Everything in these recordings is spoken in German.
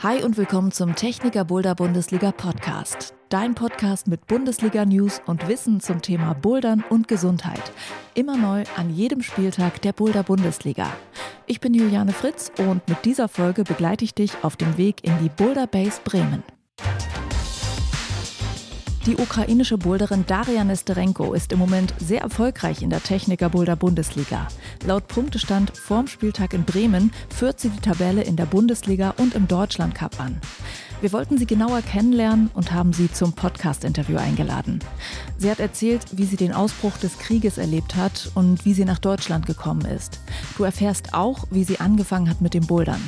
Hi und willkommen zum Techniker Boulder Bundesliga Podcast. Dein Podcast mit Bundesliga News und Wissen zum Thema Bouldern und Gesundheit. Immer neu an jedem Spieltag der Boulder Bundesliga. Ich bin Juliane Fritz und mit dieser Folge begleite ich dich auf dem Weg in die Boulder Base Bremen. Die ukrainische Boulderin Daria Nesterenko ist im Moment sehr erfolgreich in der Techniker Boulder Bundesliga. Laut Punktestand vorm Spieltag in Bremen führt sie die Tabelle in der Bundesliga und im Deutschland Cup an. Wir wollten sie genauer kennenlernen und haben sie zum Podcast-Interview eingeladen. Sie hat erzählt, wie sie den Ausbruch des Krieges erlebt hat und wie sie nach Deutschland gekommen ist. Du erfährst auch, wie sie angefangen hat mit dem Bouldern.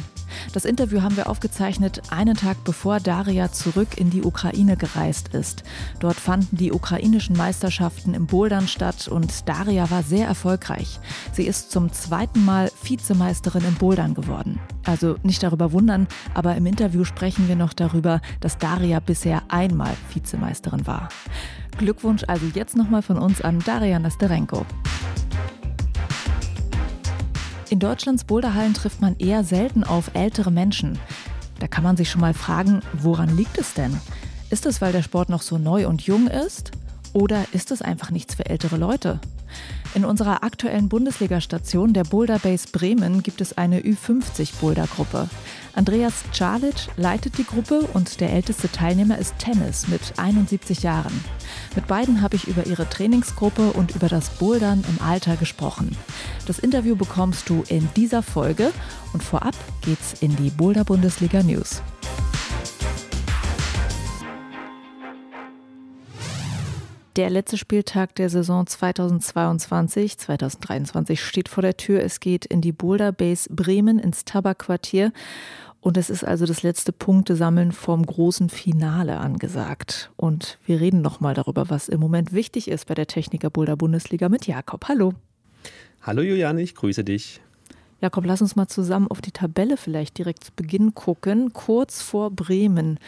Das Interview haben wir aufgezeichnet, einen Tag bevor Daria zurück in die Ukraine gereist ist. Dort fanden die ukrainischen Meisterschaften im Bouldern statt und Daria war sehr erfolgreich. Sie ist zum zweiten Mal Vizemeisterin im Bouldern geworden. Also nicht darüber wundern, aber im Interview sprechen wir noch darüber, dass Daria bisher einmal Vizemeisterin war. Glückwunsch also jetzt nochmal von uns an Daria Nesterenko. In Deutschlands Boulderhallen trifft man eher selten auf ältere Menschen. Da kann man sich schon mal fragen, woran liegt es denn? Ist es, weil der Sport noch so neu und jung ist? Oder ist es einfach nichts für ältere Leute? In unserer aktuellen Bundesliga-Station der Boulder Base Bremen gibt es eine Ü50-Boulder-Gruppe. Andreas Czalic leitet die Gruppe und der älteste Teilnehmer ist Tennis mit 71 Jahren. Mit beiden habe ich über ihre Trainingsgruppe und über das Bouldern im Alter gesprochen. Das Interview bekommst du in dieser Folge und vorab geht's in die Boulder Bundesliga News. Der letzte Spieltag der Saison 2022-2023 steht vor der Tür. Es geht in die Boulder Base Bremen ins Tabakquartier. Und es ist also das letzte Punktesammeln vom großen Finale angesagt. Und wir reden nochmal darüber, was im Moment wichtig ist bei der Techniker Boulder Bundesliga mit Jakob. Hallo. Hallo Juliane, ich grüße dich. Jakob, lass uns mal zusammen auf die Tabelle vielleicht direkt zu Beginn gucken. Kurz vor Bremen.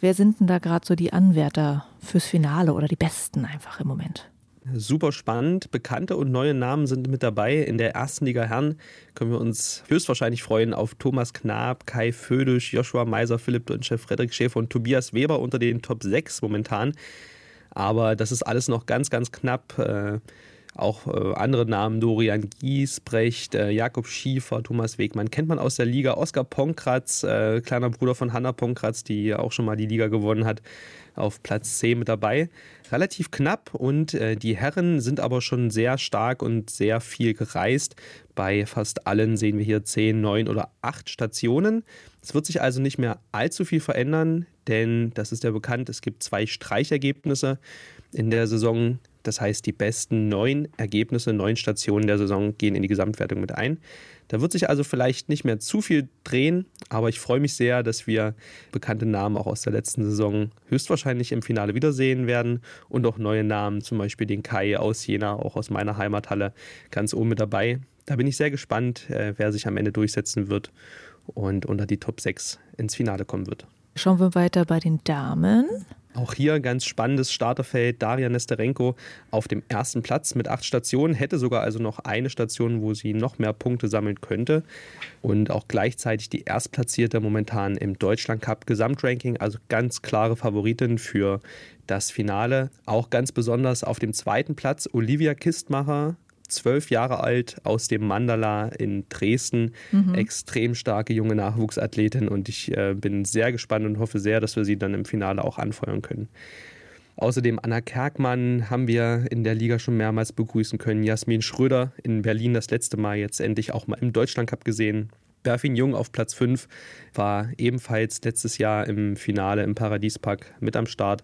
Wer sind denn da gerade so die Anwärter fürs Finale oder die besten einfach im Moment? Super spannend. Bekannte und neue Namen sind mit dabei. In der ersten Liga Herren können wir uns höchstwahrscheinlich freuen auf Thomas Knab, Kai Födisch, Joshua Meiser, Philipp Dönche, Frederik Schäfer und Tobias Weber unter den Top 6 momentan. Aber das ist alles noch ganz, ganz knapp. Auch äh, andere Namen, Dorian Giesbrecht, äh, Jakob Schiefer, Thomas Wegmann, kennt man aus der Liga. Oskar Ponkratz, äh, kleiner Bruder von Hanna Ponkratz, die auch schon mal die Liga gewonnen hat, auf Platz 10 mit dabei. Relativ knapp und äh, die Herren sind aber schon sehr stark und sehr viel gereist. Bei fast allen sehen wir hier 10, 9 oder 8 Stationen. Es wird sich also nicht mehr allzu viel verändern, denn das ist ja bekannt, es gibt zwei Streichergebnisse in der Saison das heißt, die besten neun Ergebnisse, neun Stationen der Saison gehen in die Gesamtwertung mit ein. Da wird sich also vielleicht nicht mehr zu viel drehen, aber ich freue mich sehr, dass wir bekannte Namen auch aus der letzten Saison höchstwahrscheinlich im Finale wiedersehen werden und auch neue Namen, zum Beispiel den Kai aus Jena, auch aus meiner Heimathalle, ganz oben mit dabei. Da bin ich sehr gespannt, äh, wer sich am Ende durchsetzen wird und unter die Top 6 ins Finale kommen wird. Schauen wir weiter bei den Damen. Auch hier ganz spannendes Starterfeld. Daria Nesterenko auf dem ersten Platz mit acht Stationen, hätte sogar also noch eine Station, wo sie noch mehr Punkte sammeln könnte. Und auch gleichzeitig die Erstplatzierte momentan im Deutschland Cup Gesamtranking, also ganz klare Favoritin für das Finale. Auch ganz besonders auf dem zweiten Platz Olivia Kistmacher zwölf Jahre alt aus dem Mandala in Dresden. Mhm. Extrem starke junge Nachwuchsathletin und ich äh, bin sehr gespannt und hoffe sehr, dass wir sie dann im Finale auch anfeuern können. Außerdem Anna Kerkmann haben wir in der Liga schon mehrmals begrüßen können. Jasmin Schröder in Berlin das letzte Mal jetzt endlich auch mal im Deutschlandcup gesehen. Berfin Jung auf Platz 5 war ebenfalls letztes Jahr im Finale im Paradiespark mit am Start.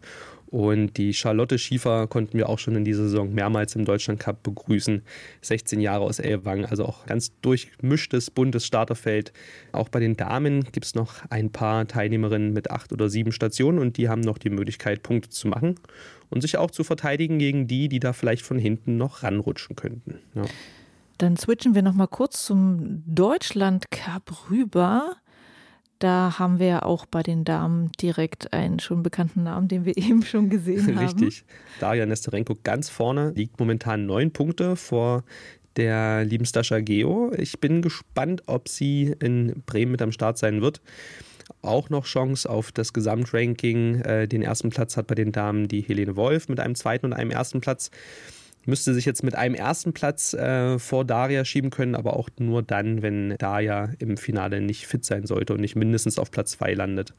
Und die Charlotte Schiefer konnten wir auch schon in dieser Saison mehrmals im Deutschland Cup begrüßen. 16 Jahre aus Elwang, also auch ganz durchmischtes, buntes Starterfeld. Auch bei den Damen gibt es noch ein paar Teilnehmerinnen mit acht oder sieben Stationen und die haben noch die Möglichkeit, Punkte zu machen und sich auch zu verteidigen gegen die, die da vielleicht von hinten noch ranrutschen könnten. Ja. Dann switchen wir noch mal kurz zum Deutschland Cup rüber. Da haben wir ja auch bei den Damen direkt einen schon bekannten Namen, den wir eben schon gesehen haben. Richtig. Daria Nesterenko ganz vorne, liegt momentan neun Punkte vor der lieben Stascha Geo. Ich bin gespannt, ob sie in Bremen mit am Start sein wird. auch noch Chance auf das Gesamtranking. Äh, den ersten Platz hat bei den Damen die Helene Wolf mit einem zweiten und einem ersten Platz. Müsste sich jetzt mit einem ersten Platz äh, vor Daria schieben können, aber auch nur dann, wenn Daria im Finale nicht fit sein sollte und nicht mindestens auf Platz 2 landet.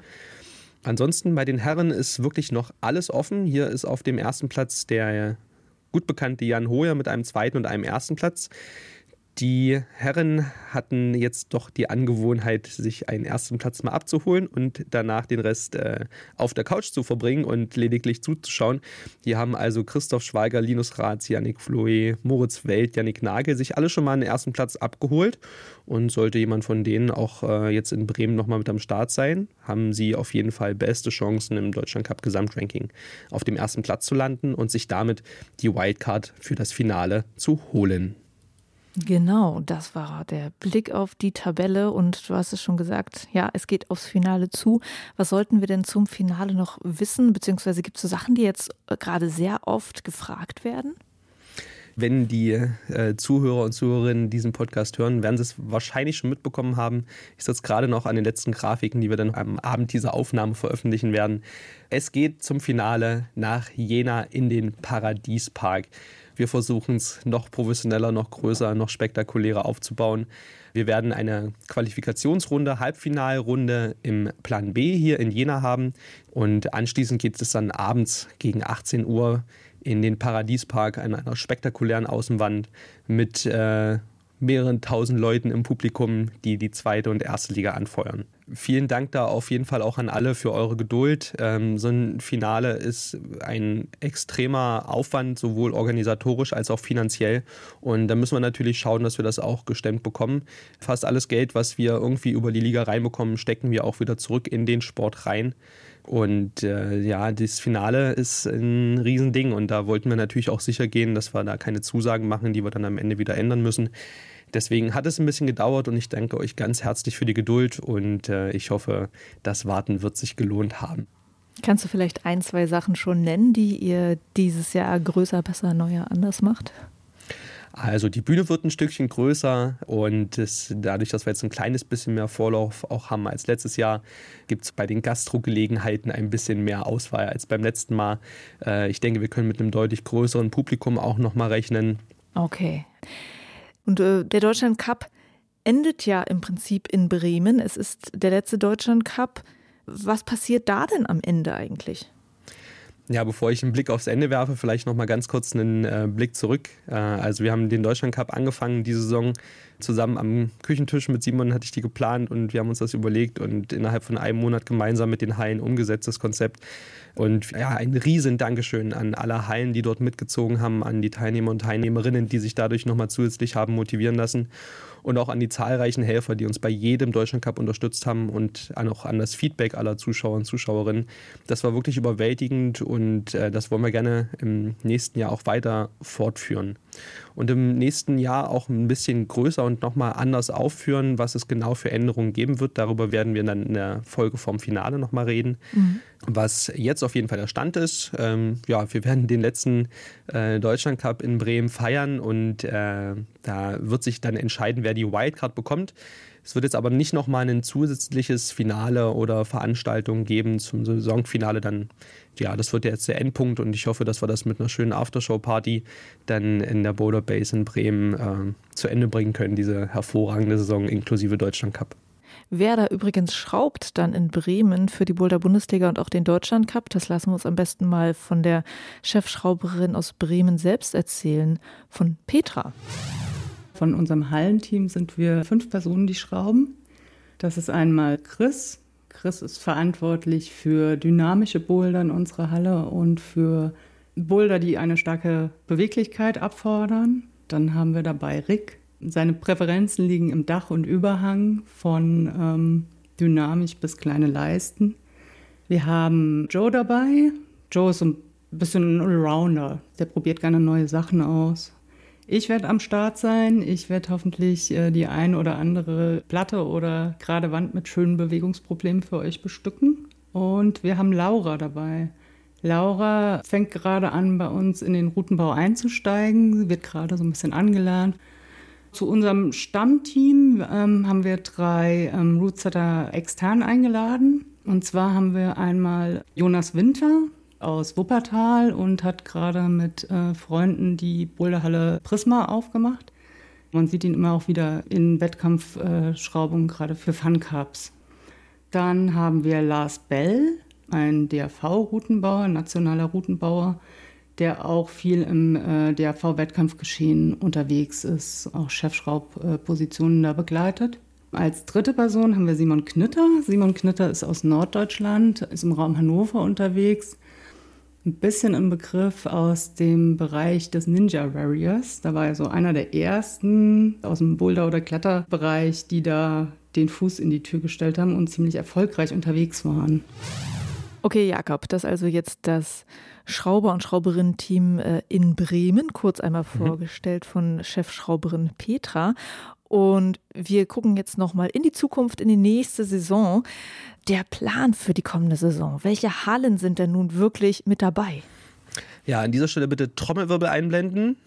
Ansonsten bei den Herren ist wirklich noch alles offen. Hier ist auf dem ersten Platz der gut bekannte Jan Hoyer mit einem zweiten und einem ersten Platz. Die Herren hatten jetzt doch die Angewohnheit, sich einen ersten Platz mal abzuholen und danach den Rest äh, auf der Couch zu verbringen und lediglich zuzuschauen. Die haben also Christoph Schweiger, Linus Ratz, Yannick Floe, Moritz Welt, Yannick Nagel sich alle schon mal einen ersten Platz abgeholt. Und sollte jemand von denen auch äh, jetzt in Bremen nochmal mit am Start sein, haben sie auf jeden Fall beste Chancen im Deutschland Cup Gesamtranking auf dem ersten Platz zu landen und sich damit die Wildcard für das Finale zu holen. Genau, das war der Blick auf die Tabelle und du hast es schon gesagt, ja, es geht aufs Finale zu. Was sollten wir denn zum Finale noch wissen? Beziehungsweise gibt es so Sachen, die jetzt äh, gerade sehr oft gefragt werden? Wenn die äh, Zuhörer und Zuhörerinnen diesen Podcast hören, werden sie es wahrscheinlich schon mitbekommen haben. Ich sitze gerade noch an den letzten Grafiken, die wir dann am Abend dieser Aufnahme veröffentlichen werden. Es geht zum Finale nach Jena in den Paradiespark. Wir versuchen es noch professioneller, noch größer, noch spektakulärer aufzubauen. Wir werden eine Qualifikationsrunde, Halbfinalrunde im Plan B hier in Jena haben. Und anschließend geht es dann abends gegen 18 Uhr in den Paradiespark an einer spektakulären Außenwand mit äh, mehreren tausend Leuten im Publikum, die die zweite und erste Liga anfeuern. Vielen Dank da auf jeden Fall auch an alle für eure Geduld. Ähm, so ein Finale ist ein extremer Aufwand, sowohl organisatorisch als auch finanziell. Und da müssen wir natürlich schauen, dass wir das auch gestemmt bekommen. Fast alles Geld, was wir irgendwie über die Liga reinbekommen, stecken wir auch wieder zurück in den Sport rein. Und äh, ja, das Finale ist ein Riesending und da wollten wir natürlich auch sicher gehen, dass wir da keine Zusagen machen, die wir dann am Ende wieder ändern müssen. Deswegen hat es ein bisschen gedauert und ich danke euch ganz herzlich für die Geduld und äh, ich hoffe, das Warten wird sich gelohnt haben. Kannst du vielleicht ein, zwei Sachen schon nennen, die ihr dieses Jahr größer, besser, neuer, anders macht? Also die Bühne wird ein Stückchen größer und es, dadurch, dass wir jetzt ein kleines bisschen mehr Vorlauf auch haben als letztes Jahr, gibt es bei den Gastrogelegenheiten ein bisschen mehr Auswahl als beim letzten Mal. Äh, ich denke, wir können mit einem deutlich größeren Publikum auch nochmal rechnen. Okay. Und äh, der Deutschland Cup endet ja im Prinzip in Bremen. Es ist der letzte Deutschland Cup. Was passiert da denn am Ende eigentlich? Ja, bevor ich einen Blick aufs Ende werfe, vielleicht noch mal ganz kurz einen äh, Blick zurück. Äh, also wir haben den Deutschland Cup angefangen diese Saison zusammen am Küchentisch mit Simon hatte ich die geplant und wir haben uns das überlegt und innerhalb von einem Monat gemeinsam mit den Hallen umgesetzt das Konzept. Und ja, ein riesen Dankeschön an alle Hallen, die dort mitgezogen haben, an die Teilnehmer und Teilnehmerinnen, die sich dadurch nochmal zusätzlich haben motivieren lassen und auch an die zahlreichen Helfer, die uns bei jedem Deutschland Cup unterstützt haben und auch an das Feedback aller Zuschauer und Zuschauerinnen. Das war wirklich überwältigend und äh, das wollen wir gerne im nächsten Jahr auch weiter fortführen. Und im nächsten Jahr auch ein bisschen größer und nochmal anders aufführen, was es genau für Änderungen geben wird. Darüber werden wir dann in der Folge vom Finale nochmal reden. Mhm. Was jetzt auf jeden Fall der Stand ist, ähm, ja, wir werden den letzten äh, Deutschland Cup in Bremen feiern und äh, da wird sich dann entscheiden, wer die Wildcard bekommt. Es wird jetzt aber nicht nochmal ein zusätzliches Finale oder Veranstaltung geben zum Saisonfinale. Dann, ja, das wird jetzt der Endpunkt und ich hoffe, dass wir das mit einer schönen Aftershow-Party dann in der Boulder Base in Bremen äh, zu Ende bringen können, diese hervorragende Saison inklusive Deutschland Cup. Wer da übrigens schraubt dann in Bremen für die Boulder Bundesliga und auch den Deutschland Cup, das lassen wir uns am besten mal von der Chefschrauberin aus Bremen selbst erzählen, von Petra. Von unserem Hallenteam sind wir fünf Personen, die schrauben. Das ist einmal Chris. Chris ist verantwortlich für dynamische Boulder in unserer Halle und für Boulder, die eine starke Beweglichkeit abfordern. Dann haben wir dabei Rick, seine Präferenzen liegen im Dach und Überhang von ähm, dynamisch bis kleine Leisten. Wir haben Joe dabei. Joe ist ein bisschen ein Allrounder. Der probiert gerne neue Sachen aus. Ich werde am Start sein. Ich werde hoffentlich äh, die ein oder andere Platte oder gerade Wand mit schönen Bewegungsproblemen für euch bestücken. Und wir haben Laura dabei. Laura fängt gerade an, bei uns in den Routenbau einzusteigen. Sie wird gerade so ein bisschen angelernt. Zu unserem Stammteam ähm, haben wir drei ähm, Rootsetter extern eingeladen. Und zwar haben wir einmal Jonas Winter aus Wuppertal und hat gerade mit äh, Freunden die Boulderhalle Prisma aufgemacht. Man sieht ihn immer auch wieder in Wettkampfschraubungen, gerade für Fun Cups. Dann haben wir Lars Bell, ein DRV-Routenbauer, nationaler Routenbauer, der auch viel im äh, DRV-Wettkampfgeschehen unterwegs ist, auch Chefschraubpositionen da begleitet. Als dritte Person haben wir Simon Knitter. Simon Knitter ist aus Norddeutschland, ist im Raum Hannover unterwegs. Ein bisschen im Begriff aus dem Bereich des Ninja Warriors. Da war er so einer der ersten aus dem Boulder- oder Kletterbereich, die da den Fuß in die Tür gestellt haben und ziemlich erfolgreich unterwegs waren. Okay, Jakob, das ist also jetzt das Schrauber- und Schrauberinnen-Team äh, in Bremen, kurz einmal mhm. vorgestellt von Chefschrauberin Petra. Und wir gucken jetzt nochmal in die Zukunft, in die nächste Saison. Der Plan für die kommende Saison. Welche Hallen sind denn nun wirklich mit dabei? Ja, an dieser Stelle bitte Trommelwirbel einblenden.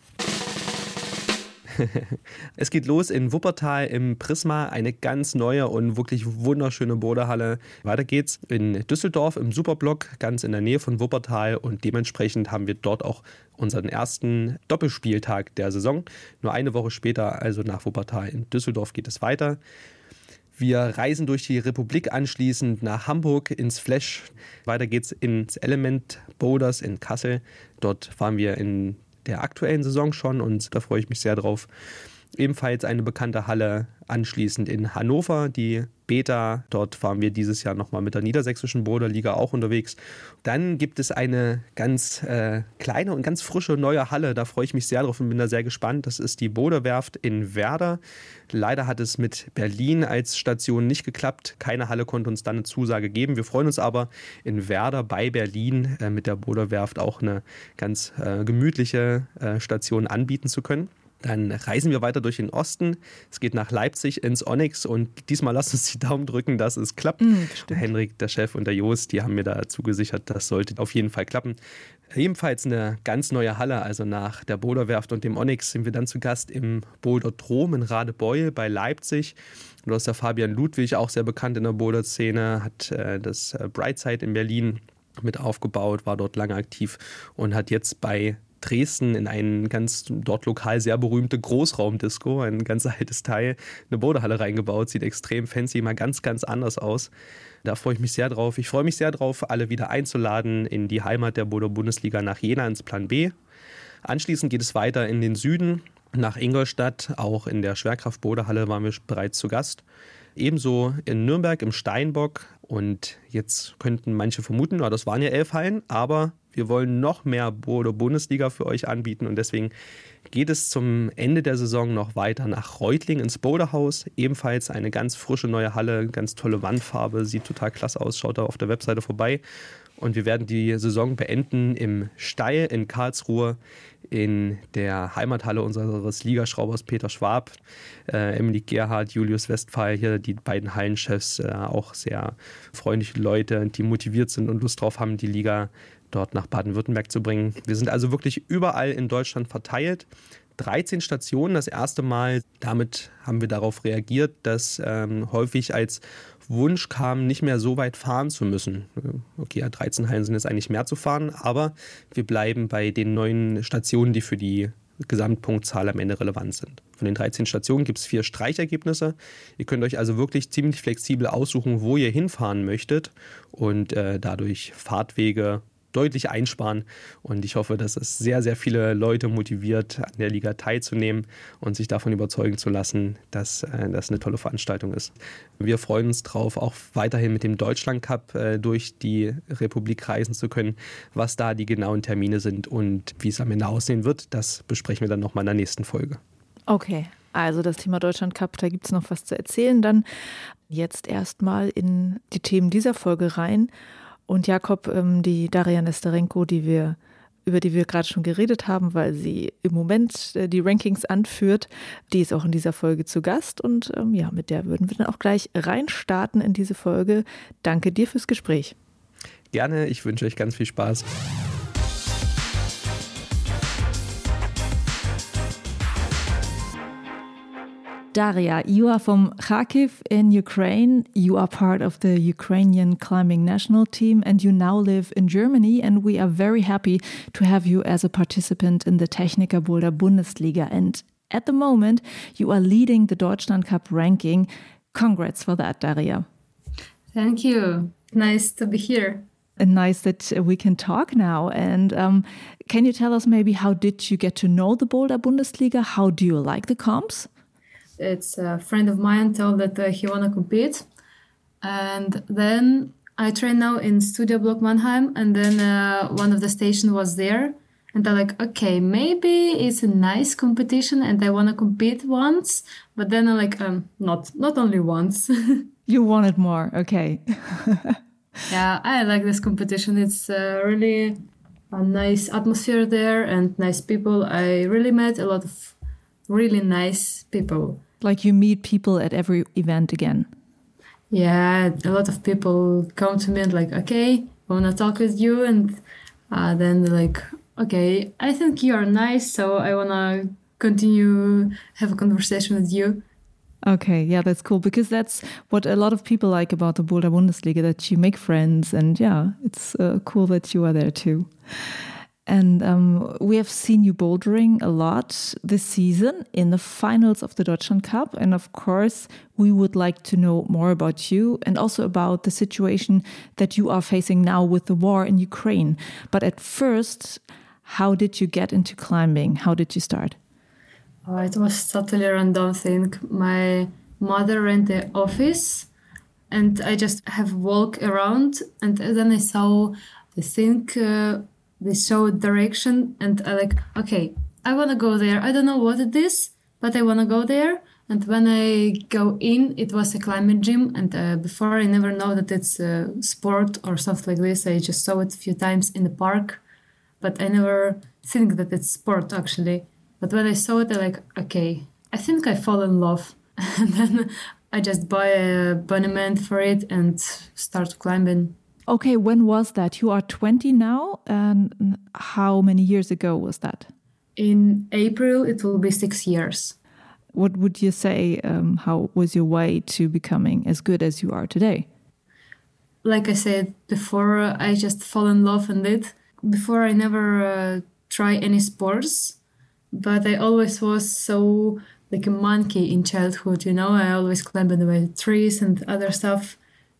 es geht los in Wuppertal im Prisma, eine ganz neue und wirklich wunderschöne Bodehalle. Weiter geht's in Düsseldorf im Superblock, ganz in der Nähe von Wuppertal und dementsprechend haben wir dort auch unseren ersten Doppelspieltag der Saison. Nur eine Woche später, also nach Wuppertal in Düsseldorf, geht es weiter. Wir reisen durch die Republik anschließend nach Hamburg ins Flash. Weiter geht's ins Element Boulders in Kassel. Dort fahren wir in der aktuellen Saison schon und da freue ich mich sehr drauf. Ebenfalls eine bekannte Halle anschließend in Hannover, die Beta. Dort fahren wir dieses Jahr nochmal mit der niedersächsischen Boderliga auch unterwegs. Dann gibt es eine ganz äh, kleine und ganz frische neue Halle. Da freue ich mich sehr drauf und bin da sehr gespannt. Das ist die Boderwerft in Werder. Leider hat es mit Berlin als Station nicht geklappt. Keine Halle konnte uns dann eine Zusage geben. Wir freuen uns aber in Werder bei Berlin äh, mit der Boderwerft auch eine ganz äh, gemütliche äh, Station anbieten zu können. Dann reisen wir weiter durch den Osten. Es geht nach Leipzig ins Onyx und diesmal lasst uns die Daumen drücken, dass es klappt. Mhm, der Henrik, der Chef und der Jost, die haben mir da zugesichert, das sollte auf jeden Fall klappen. Ebenfalls eine ganz neue Halle, also nach der Boulderwerft und dem Onyx sind wir dann zu Gast im Boulderdrom in Radebeul bei Leipzig. Und da ist der Fabian Ludwig, auch sehr bekannt in der Boulder-Szene, hat äh, das äh, Brightside in Berlin mit aufgebaut, war dort lange aktiv und hat jetzt bei Dresden in ein ganz dort lokal sehr berühmte Großraumdisco, ein ganz altes Teil, eine Bodehalle reingebaut, sieht extrem fancy, mal ganz, ganz anders aus. Da freue ich mich sehr drauf. Ich freue mich sehr drauf, alle wieder einzuladen in die Heimat der Bodo-Bundesliga nach Jena ins Plan B. Anschließend geht es weiter in den Süden nach Ingolstadt. Auch in der Schwerkraft-Bodehalle waren wir bereits zu Gast. Ebenso in Nürnberg im Steinbock. Und jetzt könnten manche vermuten, oh, das waren ja elf Hallen, aber wir wollen noch mehr Bundesliga für euch anbieten und deswegen geht es zum Ende der Saison noch weiter nach Reutling ins Bodehaus. Ebenfalls eine ganz frische neue Halle, ganz tolle Wandfarbe, sieht total klasse aus. Schaut da auf der Webseite vorbei. Und wir werden die Saison beenden im Steil in Karlsruhe in der Heimathalle unseres Ligaschraubers Peter Schwab, äh, Emily Gerhardt, Julius Westphal, hier die beiden Hallenchefs, äh, auch sehr freundliche Leute, die motiviert sind und Lust drauf haben, die Liga dort nach Baden-Württemberg zu bringen. Wir sind also wirklich überall in Deutschland verteilt. 13 Stationen das erste Mal. Damit haben wir darauf reagiert, dass ähm, häufig als Wunsch kam, nicht mehr so weit fahren zu müssen. Okay, ja, 13 Hallen sind jetzt eigentlich mehr zu fahren, aber wir bleiben bei den neuen Stationen, die für die Gesamtpunktzahl am Ende relevant sind. Von den 13 Stationen gibt es vier Streichergebnisse. Ihr könnt euch also wirklich ziemlich flexibel aussuchen, wo ihr hinfahren möchtet und äh, dadurch Fahrtwege deutlich einsparen. Und ich hoffe, dass es sehr, sehr viele Leute motiviert, an der Liga teilzunehmen und sich davon überzeugen zu lassen, dass äh, das eine tolle Veranstaltung ist. Wir freuen uns darauf, auch weiterhin mit dem Deutschland Cup äh, durch die Republik reisen zu können. Was da die genauen Termine sind und wie es am Ende aussehen wird, das besprechen wir dann nochmal in der nächsten Folge. Okay, also das Thema Deutschland Cup, da gibt es noch was zu erzählen. Dann jetzt erstmal in die Themen dieser Folge rein. Und Jakob, ähm, die Daria Nesterenko, die wir über die wir gerade schon geredet haben, weil sie im Moment äh, die Rankings anführt. Die ist auch in dieser Folge zu Gast und ähm, ja, mit der würden wir dann auch gleich reinstarten in diese Folge. Danke dir fürs Gespräch. Gerne, ich wünsche euch ganz viel Spaß. Daria, you are from Kharkiv in Ukraine. You are part of the Ukrainian climbing national team and you now live in Germany. And we are very happy to have you as a participant in the Techniker Boulder Bundesliga. And at the moment, you are leading the Deutschland Cup ranking. Congrats for that, Daria. Thank you. Nice to be here. And nice that we can talk now. And um, can you tell us maybe how did you get to know the Boulder Bundesliga? How do you like the comps? It's a friend of mine told that uh, he wanna compete, and then I train now in Studio Block Mannheim, and then uh, one of the station was there, and I'm like, okay, maybe it's a nice competition, and I wanna compete once, but then I'm like, um, not not only once. you wanted more, okay. yeah, I like this competition. It's uh, really a nice atmosphere there and nice people. I really met a lot of really nice people. Like you meet people at every event again. Yeah, a lot of people come to me and like, okay, I want to talk with you, and uh, then like, okay, I think you are nice, so I want to continue have a conversation with you. Okay, yeah, that's cool because that's what a lot of people like about the Boulder Bundesliga that you make friends, and yeah, it's uh, cool that you are there too. And um, we have seen you bouldering a lot this season in the finals of the Deutschland Cup. And of course, we would like to know more about you and also about the situation that you are facing now with the war in Ukraine. But at first, how did you get into climbing? How did you start? Oh, it was totally random thing. My mother ran the office and I just have walk around and then I saw the thing uh, they show direction and I like okay I want to go there. I don't know what it is but I want to go there. And when I go in it was a climbing gym. And uh, before I never know that it's a sport or something like this. I just saw it a few times in the park but I never think that it's sport actually. But when I saw it I like okay I think I fall in love. And then I just buy a abonement for it and start climbing Okay, when was that? You are 20 now, and how many years ago was that? In April, it will be six years. What would you say? Um, how was your way to becoming as good as you are today? Like I said before, I just fall in love with it. Before, I never uh, try any sports, but I always was so like a monkey in childhood. You know, I always climbed in the trees and other stuff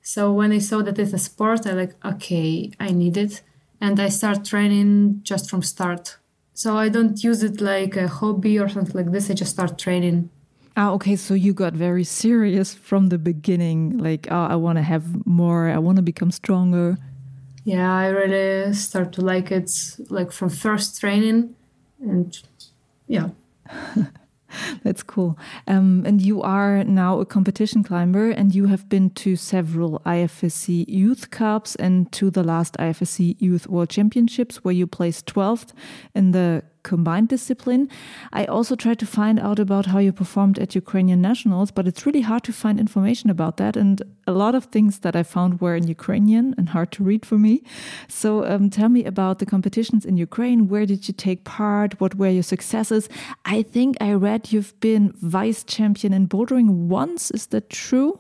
so when I saw that it's a sport, I like, okay, I need it. And I start training just from start. So I don't use it like a hobby or something like this. I just start training. Ah, okay. So you got very serious from the beginning. Like, oh, I want to have more. I want to become stronger. Yeah, I really start to like it, like from first training, and yeah. That's cool. Um, and you are now a competition climber, and you have been to several IFSC Youth Cups and to the last IFSC Youth World Championships, where you placed 12th in the combined discipline. I also tried to find out about how you performed at Ukrainian nationals, but it's really hard to find information about that. And a lot of things that I found were in Ukrainian and hard to read for me. So um, tell me about the competitions in Ukraine. Where did you take part? What were your successes? I think I read you've been vice champion in bouldering once. Is that true?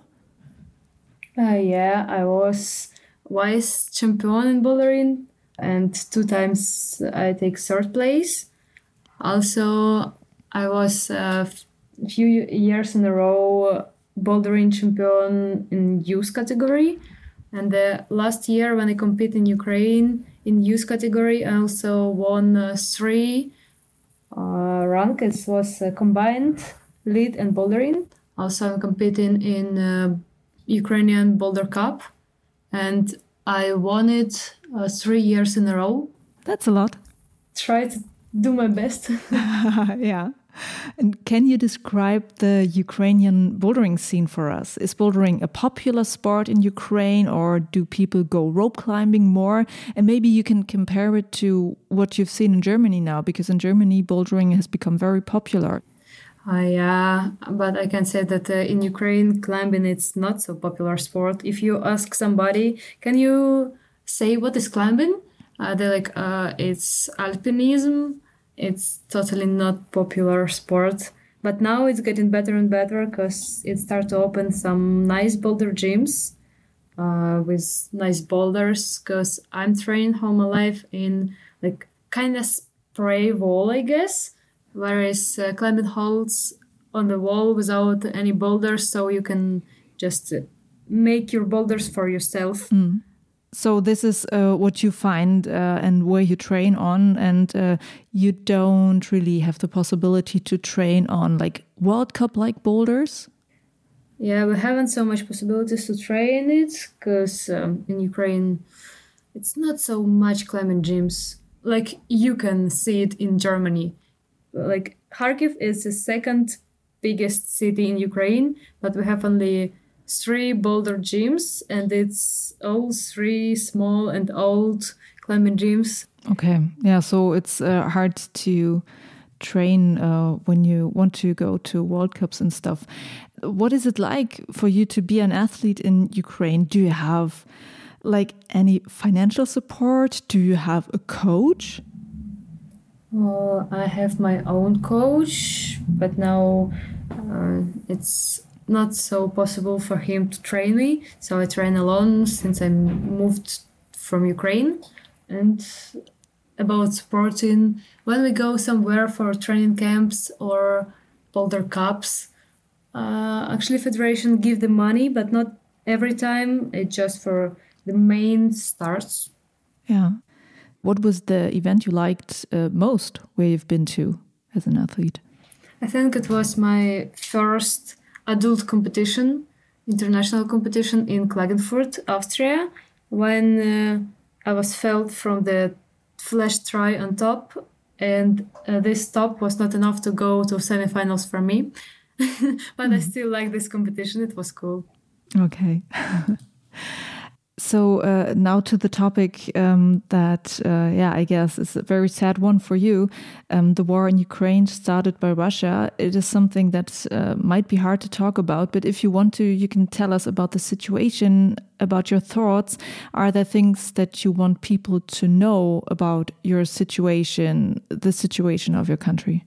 Uh, yeah, I was vice champion in bouldering and two times I take third place. Also, I was a few years in a row bouldering champion in youth category. And the last year when I compete in Ukraine in youth category, I also won uh, three uh, rank. It was uh, combined lead and bouldering. Also, I'm competing in uh, Ukrainian Boulder Cup, and I won it uh, three years in a row. That's a lot. Try to do my best. yeah. And can you describe the Ukrainian bouldering scene for us? Is bouldering a popular sport in Ukraine, or do people go rope climbing more? And maybe you can compare it to what you've seen in Germany now, because in Germany, bouldering has become very popular. Uh, yeah, but I can say that uh, in Ukraine, climbing it's not so popular sport. If you ask somebody, can you say what is climbing? Uh, they're like, uh, it's alpinism it's totally not popular sport but now it's getting better and better because it started to open some nice boulder gyms uh, with nice boulders because i'm training all my life in like kind of spray wall i guess whereas uh, climbing holds on the wall without any boulders so you can just make your boulders for yourself mm. So this is uh, what you find uh, and where you train on, and uh, you don't really have the possibility to train on like World Cup like boulders. Yeah, we haven't so much possibilities to train it because um, in Ukraine, it's not so much climbing gyms. Like you can see it in Germany. Like Kharkiv is the second biggest city in Ukraine, but we have only three boulder gyms, and it's all three small and old climbing gyms. Okay, yeah, so it's uh, hard to train uh, when you want to go to World Cups and stuff. What is it like for you to be an athlete in Ukraine? Do you have like any financial support? Do you have a coach? Well, I have my own coach, but now uh, it's not so possible for him to train me. So I train alone since I moved from Ukraine. And about supporting when we go somewhere for training camps or boulder cups, uh, actually federation give the money, but not every time. It's just for the main starts. Yeah. What was the event you liked uh, most where you've been to as an athlete? I think it was my first adult competition, international competition in Klagenfurt, Austria, when uh, I was felled from the flash try on top, and uh, this top was not enough to go to semifinals for me. but mm. I hmm. still like this competition. It was cool. Okay. So uh, now to the topic um, that, uh, yeah, I guess is a very sad one for you. Um, the war in Ukraine started by Russia. It is something that uh, might be hard to talk about, but if you want to, you can tell us about the situation, about your thoughts. Are there things that you want people to know about your situation, the situation of your country?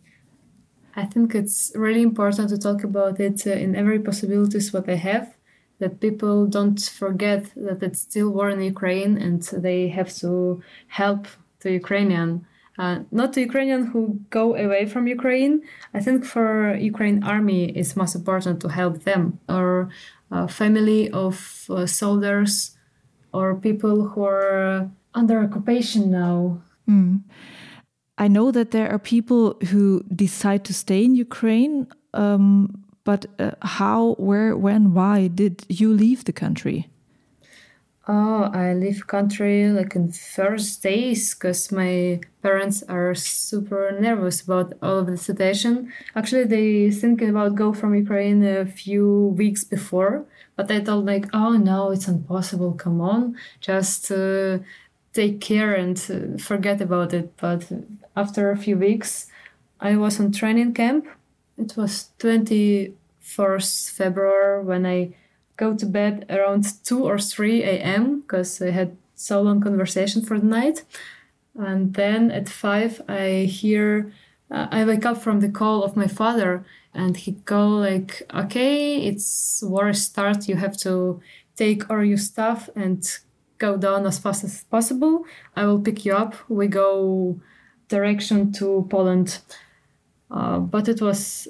I think it's really important to talk about it uh, in every possibilities what I have that people don't forget that it's still war in Ukraine and they have to help the Ukrainian. Uh, not the Ukrainian who go away from Ukraine. I think for Ukraine army it's most important to help them or uh, family of uh, soldiers or people who are under occupation now. Mm. I know that there are people who decide to stay in Ukraine. Um, but uh, how, where, when, why did you leave the country? Oh, I leave country like in first days because my parents are super nervous about all of the situation. Actually, they thinking about go from Ukraine a few weeks before, but I told like, oh no, it's impossible. Come on, just uh, take care and uh, forget about it. But after a few weeks, I was on training camp it was 21st February when I go to bed around 2 or 3 a.m. because I had so long conversation for the night. And then at 5 I hear uh, I wake up from the call of my father and he go like okay it's war start you have to take all your stuff and go down as fast as possible i will pick you up we go direction to poland uh, but it was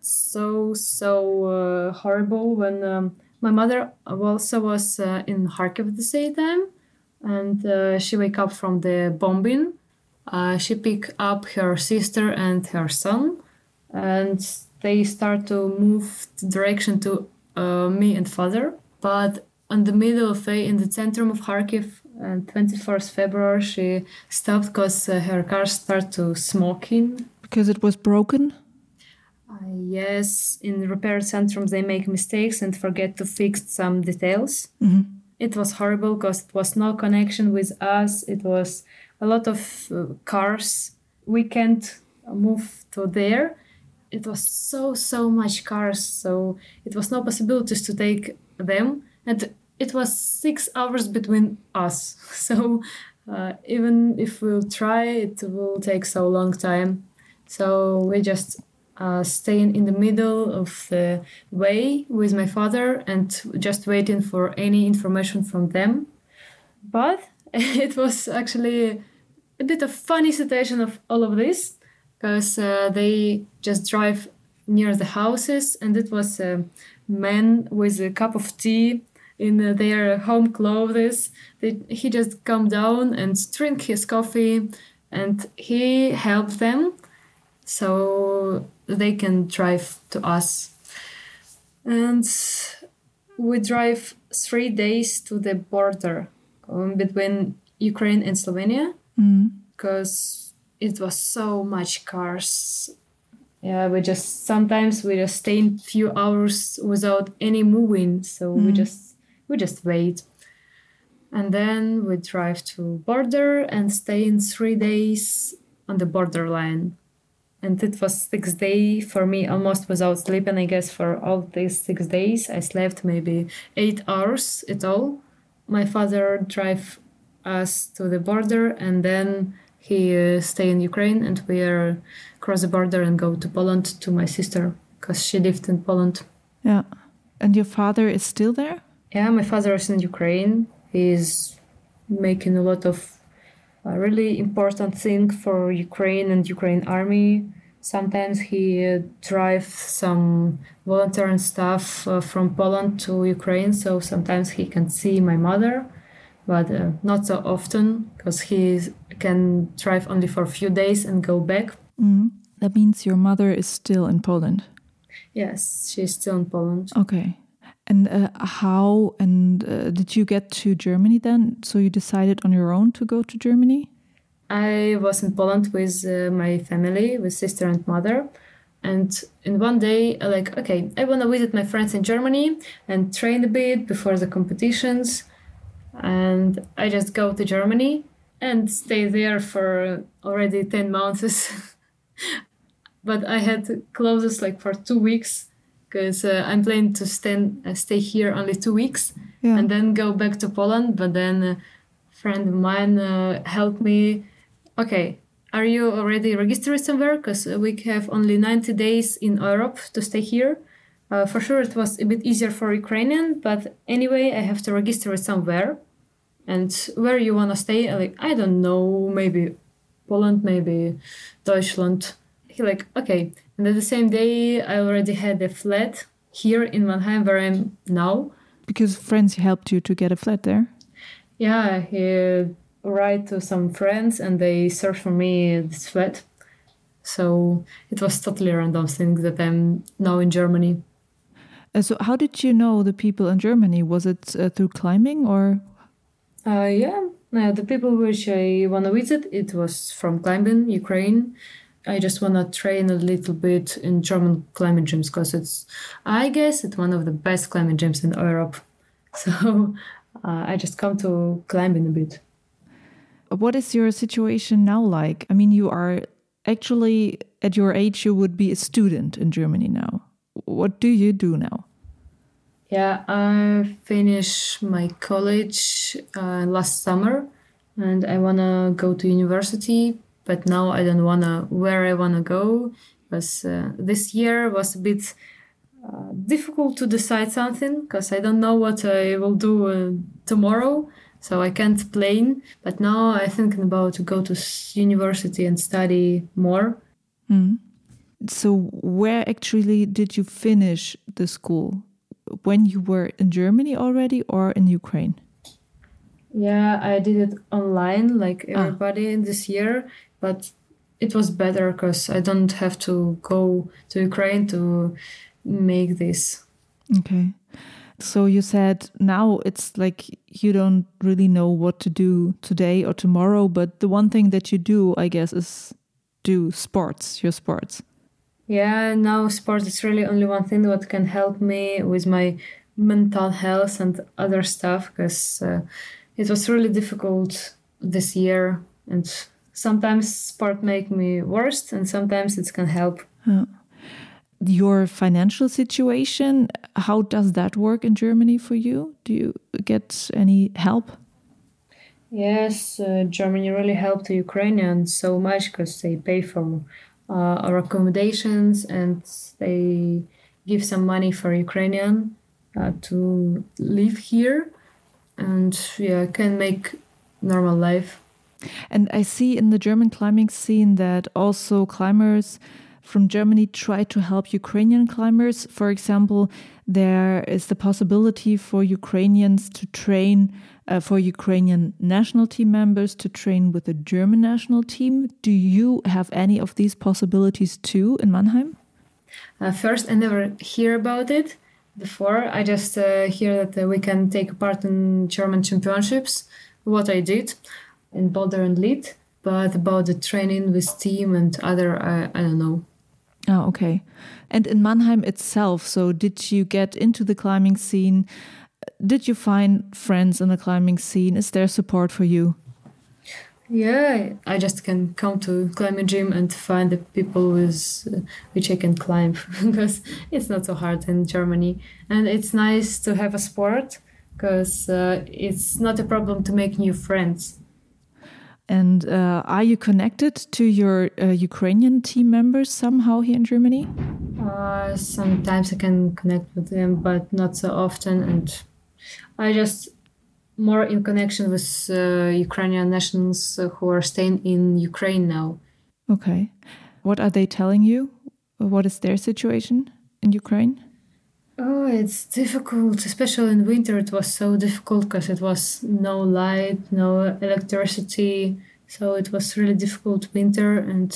so so uh, horrible when um, my mother also was uh, in Kharkiv at the same time, and uh, she wake up from the bombing. Uh, she pick up her sister and her son, and they start to move direction to uh, me and father. But in the middle of the in the center of Kharkiv, on 21st February, she stopped because her car started to smoking because it was broken? Uh, yes, in repair centrums they make mistakes and forget to fix some details. Mm-hmm. It was horrible because it was no connection with us. It was a lot of uh, cars. We can't move to there. It was so so much cars, so it was no possibilities to take them, and it was six hours between us. So uh, even if we'll try, it will take so long time. So we just uh, staying in the middle of the way with my father and just waiting for any information from them. But it was actually a bit of funny situation of all of this because uh, they just drive near the houses and it was a man with a cup of tea in uh, their home clothes they, he just come down and drink his coffee and he helped them so they can drive to us and we drive three days to the border um, between ukraine and slovenia because mm. it was so much cars yeah we just sometimes we just stay in few hours without any moving so mm. we just we just wait and then we drive to border and stay in three days on the borderline and it was six day for me almost without sleeping i guess for all these six days i slept maybe eight hours at all. My father drive us to the border and then he uh, stay in ukraine and we are cross the border and go to poland to my sister because she lived in poland. Yeah. And your father is still there? Yeah my father is in ukraine. He's making a lot of a really important thing for Ukraine and Ukraine army. Sometimes he uh, drives some volunteer and stuff uh, from Poland to Ukraine, so sometimes he can see my mother, but uh, not so often because he can drive only for a few days and go back. Mm. That means your mother is still in Poland. Yes, she's still in Poland. Okay. And uh, how and uh, did you get to Germany then? So you decided on your own to go to Germany? I was in Poland with uh, my family, with sister and mother. And in one day, I like, okay, I want to visit my friends in Germany and train a bit before the competitions. And I just go to Germany and stay there for already 10 months. but I had closes like for two weeks because uh, I'm planning to stand, uh, stay here only two weeks yeah. and then go back to Poland. But then a friend of mine uh, helped me. Okay, are you already registered somewhere? Because we have only 90 days in Europe to stay here. Uh, for sure, it was a bit easier for Ukrainian, but anyway, I have to register somewhere. And where you want to stay? Like I don't know, maybe Poland, maybe Deutschland. He like okay, and at the same day, I already had a flat here in Mannheim where I'm now. Because friends helped you to get a flat there? Yeah, he write to some friends and they searched for me this flat. So it was totally random thing that I'm now in Germany. Uh, so how did you know the people in Germany? Was it uh, through climbing or? Uh, yeah, the people which I want to visit, it was from climbing, Ukraine. I just want to train a little bit in German climbing gyms because it's, I guess, it's one of the best climbing gyms in Europe. So uh, I just come to climbing a bit. What is your situation now like? I mean, you are actually at your age, you would be a student in Germany now. What do you do now? Yeah, I finished my college uh, last summer and I want to go to university but now I don't wanna where I wanna go because uh, this year was a bit uh, difficult to decide something because I don't know what I will do uh, tomorrow. So I can't plan. But now I'm thinking about to go to university and study more. Mm. So where actually did you finish the school? When you were in Germany already or in Ukraine? Yeah, I did it online like ah. everybody ah. this year but it was better because I don't have to go to Ukraine to make this. Okay. So you said now it's like you don't really know what to do today or tomorrow, but the one thing that you do, I guess, is do sports, your sports. Yeah, now sports is really only one thing that can help me with my mental health and other stuff because uh, it was really difficult this year and sometimes sport make me worse and sometimes it can help. Your financial situation how does that work in germany for you? Do you get any help? Yes uh, germany really helped the ukrainians so much because they pay for uh, our accommodations and they give some money for Ukrainian uh, to live here and yeah, can make normal life. And I see in the German climbing scene that also climbers from Germany try to help Ukrainian climbers. For example, there is the possibility for Ukrainians to train, uh, for Ukrainian national team members to train with the German national team. Do you have any of these possibilities too in Mannheim? Uh, first, I never hear about it before. I just uh, hear that uh, we can take part in German championships, what I did in Boulder and Lead. But about the training with team and other, I, I don't know. Oh, okay. And in Mannheim itself, so did you get into the climbing scene? Did you find friends in the climbing scene? Is there support for you? Yeah, I just can come to climbing gym and find the people with uh, which I can climb because it's not so hard in Germany, and it's nice to have a sport because uh, it's not a problem to make new friends. And uh, are you connected to your uh, Ukrainian team members somehow here in Germany? Uh, sometimes I can connect with them, but not so often, and I just more in connection with uh, Ukrainian nationals who are staying in Ukraine now. Okay. What are they telling you? What is their situation in Ukraine? Oh, it's difficult, especially in winter. It was so difficult because it was no light, no electricity. So it was really difficult winter. And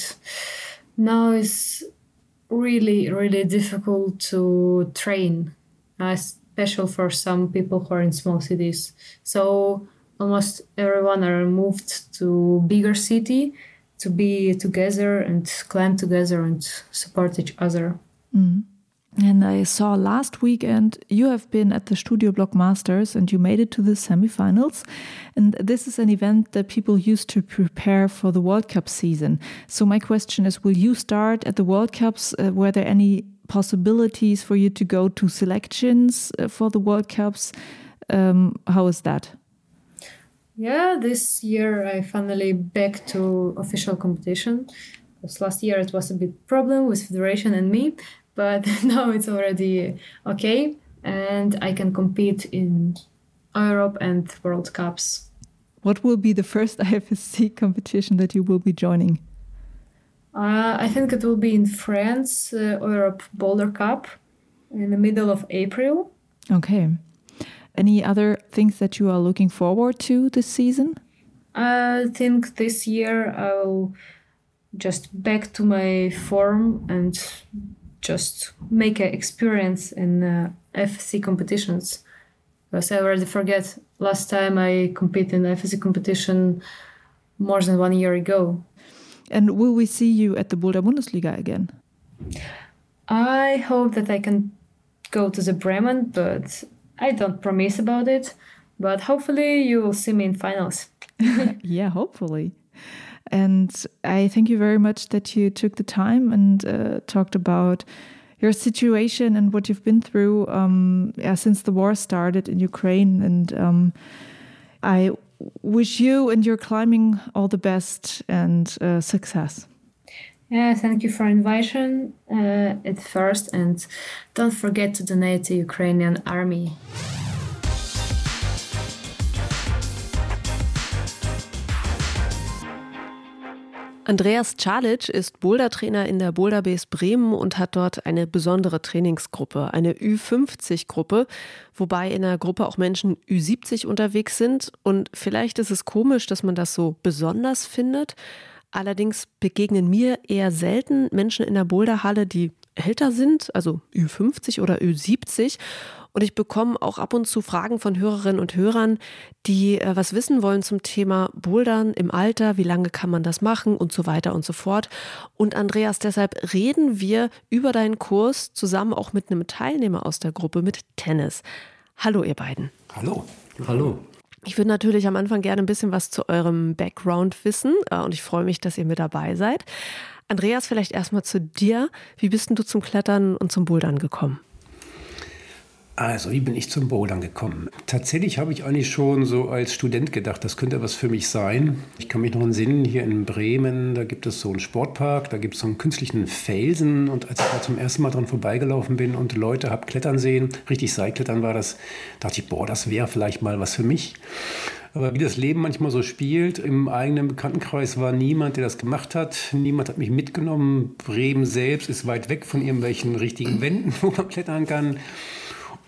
now it's really, really difficult to train. Uh, special for some people who are in small cities. So almost everyone are moved to bigger city to be together and climb together and support each other. Mm. And I saw last weekend you have been at the Studio Block Masters and you made it to the semifinals. And this is an event that people use to prepare for the World Cup season. So my question is, will you start at the World Cups? Uh, were there any possibilities for you to go to selections uh, for the World Cups. Um, how is that? Yeah, this year I finally back to official competition. Because last year it was a bit problem with federation and me, but now it's already okay, and I can compete in Europe and World Cups. What will be the first IFSC competition that you will be joining? Uh, I think it will be in France, uh, Europe Boulder Cup in the middle of April. Okay. Any other things that you are looking forward to this season? I think this year I'll just back to my form and just make an experience in uh, FSC competitions. Because I already forget last time I competed in FSC competition more than one year ago. And will we see you at the Boulder Bundesliga again? I hope that I can go to the Bremen, but I don't promise about it. But hopefully, you will see me in finals. yeah, hopefully. And I thank you very much that you took the time and uh, talked about your situation and what you've been through um, yeah, since the war started in Ukraine. And um, I wish you and your climbing all the best and uh, success. Yeah, thank you for inviting uh, at first, and don't forget to donate to Ukrainian army. Andreas Czalic ist Bouldertrainer in der Boulder Base Bremen und hat dort eine besondere Trainingsgruppe, eine Ü50-Gruppe, wobei in der Gruppe auch Menschen Ü70 unterwegs sind. Und vielleicht ist es komisch, dass man das so besonders findet. Allerdings begegnen mir eher selten Menschen in der Boulderhalle, die älter sind, also Ü50 oder Ü70. Und ich bekomme auch ab und zu Fragen von Hörerinnen und Hörern, die äh, was wissen wollen zum Thema Bouldern im Alter, wie lange kann man das machen und so weiter und so fort. Und Andreas, deshalb reden wir über deinen Kurs zusammen auch mit einem Teilnehmer aus der Gruppe mit Tennis. Hallo ihr beiden. Hallo. Hallo. Ich würde natürlich am Anfang gerne ein bisschen was zu eurem Background wissen äh, und ich freue mich, dass ihr mit dabei seid. Andreas, vielleicht erstmal zu dir. Wie bist denn du zum Klettern und zum Bouldern gekommen? Also, wie bin ich zum Bouldern gekommen? Tatsächlich habe ich eigentlich schon so als Student gedacht, das könnte was für mich sein. Ich kann mich noch entsinnen, hier in Bremen, da gibt es so einen Sportpark, da gibt es so einen künstlichen Felsen. Und als ich da zum ersten Mal dran vorbeigelaufen bin und Leute habe klettern sehen, richtig Seilklettern war das, dachte ich, boah, das wäre vielleicht mal was für mich. Aber wie das Leben manchmal so spielt, im eigenen Bekanntenkreis war niemand, der das gemacht hat. Niemand hat mich mitgenommen. Bremen selbst ist weit weg von irgendwelchen richtigen Wänden, wo man klettern kann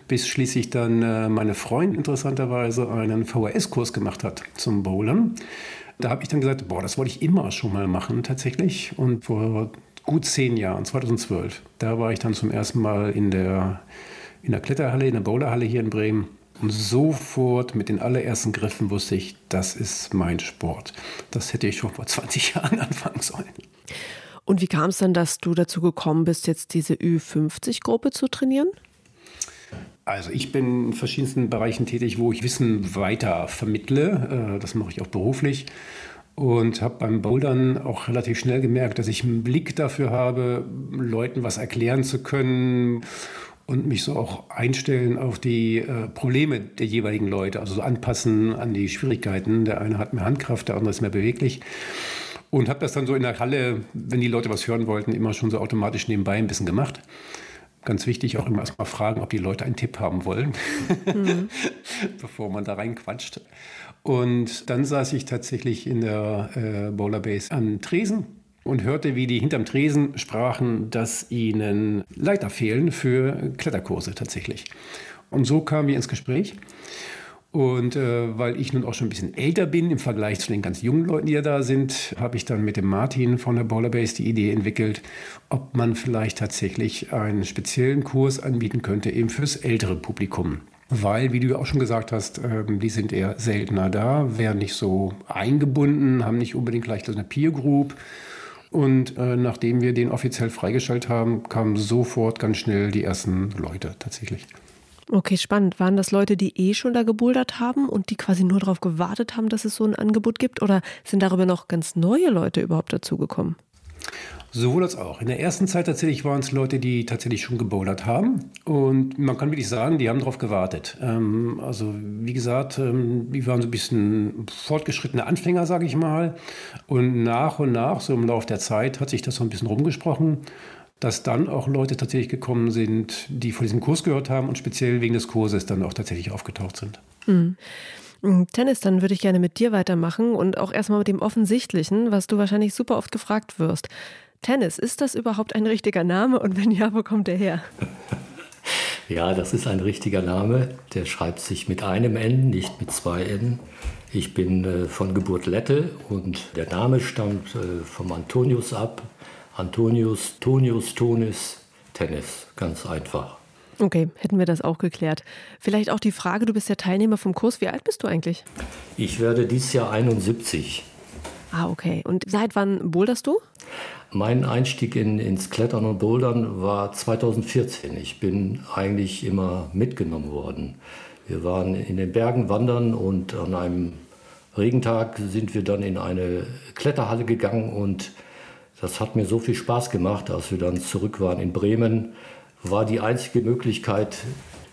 bis schließlich dann äh, meine Freundin interessanterweise einen VHS-Kurs gemacht hat zum Bowlern. Da habe ich dann gesagt, boah, das wollte ich immer schon mal machen tatsächlich. Und vor gut zehn Jahren, 2012, da war ich dann zum ersten Mal in der, in der Kletterhalle, in der Bowlerhalle hier in Bremen. Und sofort mit den allerersten Griffen wusste ich, das ist mein Sport. Das hätte ich schon vor 20 Jahren anfangen sollen. Und wie kam es dann, dass du dazu gekommen bist, jetzt diese Ü50-Gruppe zu trainieren? Also ich bin in verschiedensten Bereichen tätig, wo ich Wissen weiter vermittle. Äh, das mache ich auch beruflich. Und habe beim Bouldern auch relativ schnell gemerkt, dass ich einen Blick dafür habe, Leuten was erklären zu können und mich so auch einstellen auf die äh, Probleme der jeweiligen Leute, also so anpassen an die Schwierigkeiten. Der eine hat mehr Handkraft, der andere ist mehr beweglich. Und habe das dann so in der Halle, wenn die Leute was hören wollten, immer schon so automatisch nebenbei ein bisschen gemacht. Ganz wichtig auch immer erstmal fragen, ob die Leute einen Tipp haben wollen, mhm. bevor man da reinquatscht. Und dann saß ich tatsächlich in der äh, Bowler Base am Tresen und hörte, wie die hinterm Tresen sprachen, dass ihnen Leiter fehlen für Kletterkurse tatsächlich. Und so kamen wir ins Gespräch. Und äh, weil ich nun auch schon ein bisschen älter bin im Vergleich zu den ganz jungen Leuten, die ja da sind, habe ich dann mit dem Martin von der Bowler Base die Idee entwickelt, ob man vielleicht tatsächlich einen speziellen Kurs anbieten könnte, eben fürs ältere Publikum. Weil, wie du auch schon gesagt hast, äh, die sind eher seltener da, werden nicht so eingebunden, haben nicht unbedingt gleich so eine Peer Group. Und äh, nachdem wir den offiziell freigeschaltet haben, kamen sofort ganz schnell die ersten Leute tatsächlich. Okay, spannend. Waren das Leute, die eh schon da gebouldert haben und die quasi nur darauf gewartet haben, dass es so ein Angebot gibt? Oder sind darüber noch ganz neue Leute überhaupt dazugekommen? Sowohl als auch. In der ersten Zeit tatsächlich waren es Leute, die tatsächlich schon gebouldert haben. Und man kann wirklich sagen, die haben darauf gewartet. Ähm, also wie gesagt, ähm, die waren so ein bisschen fortgeschrittene Anfänger, sage ich mal. Und nach und nach, so im Laufe der Zeit, hat sich das so ein bisschen rumgesprochen dass dann auch Leute tatsächlich gekommen sind, die von diesem Kurs gehört haben und speziell wegen des Kurses dann auch tatsächlich aufgetaucht sind. Mhm. Tennis, dann würde ich gerne mit dir weitermachen und auch erstmal mit dem Offensichtlichen, was du wahrscheinlich super oft gefragt wirst. Tennis, ist das überhaupt ein richtiger Name und wenn ja, wo kommt der her? Ja, das ist ein richtiger Name. Der schreibt sich mit einem N, nicht mit zwei N. Ich bin äh, von Geburt Lette und der Name stammt äh, vom Antonius ab, Antonius, Tonius, Tonis, Tennis. Ganz einfach. Okay, hätten wir das auch geklärt. Vielleicht auch die Frage, du bist ja Teilnehmer vom Kurs. Wie alt bist du eigentlich? Ich werde dieses Jahr 71. Ah, okay. Und seit wann boulderst du? Mein Einstieg in, ins Klettern und Bouldern war 2014. Ich bin eigentlich immer mitgenommen worden. Wir waren in den Bergen wandern und an einem Regentag sind wir dann in eine Kletterhalle gegangen und das hat mir so viel Spaß gemacht, als wir dann zurück waren in Bremen, war die einzige Möglichkeit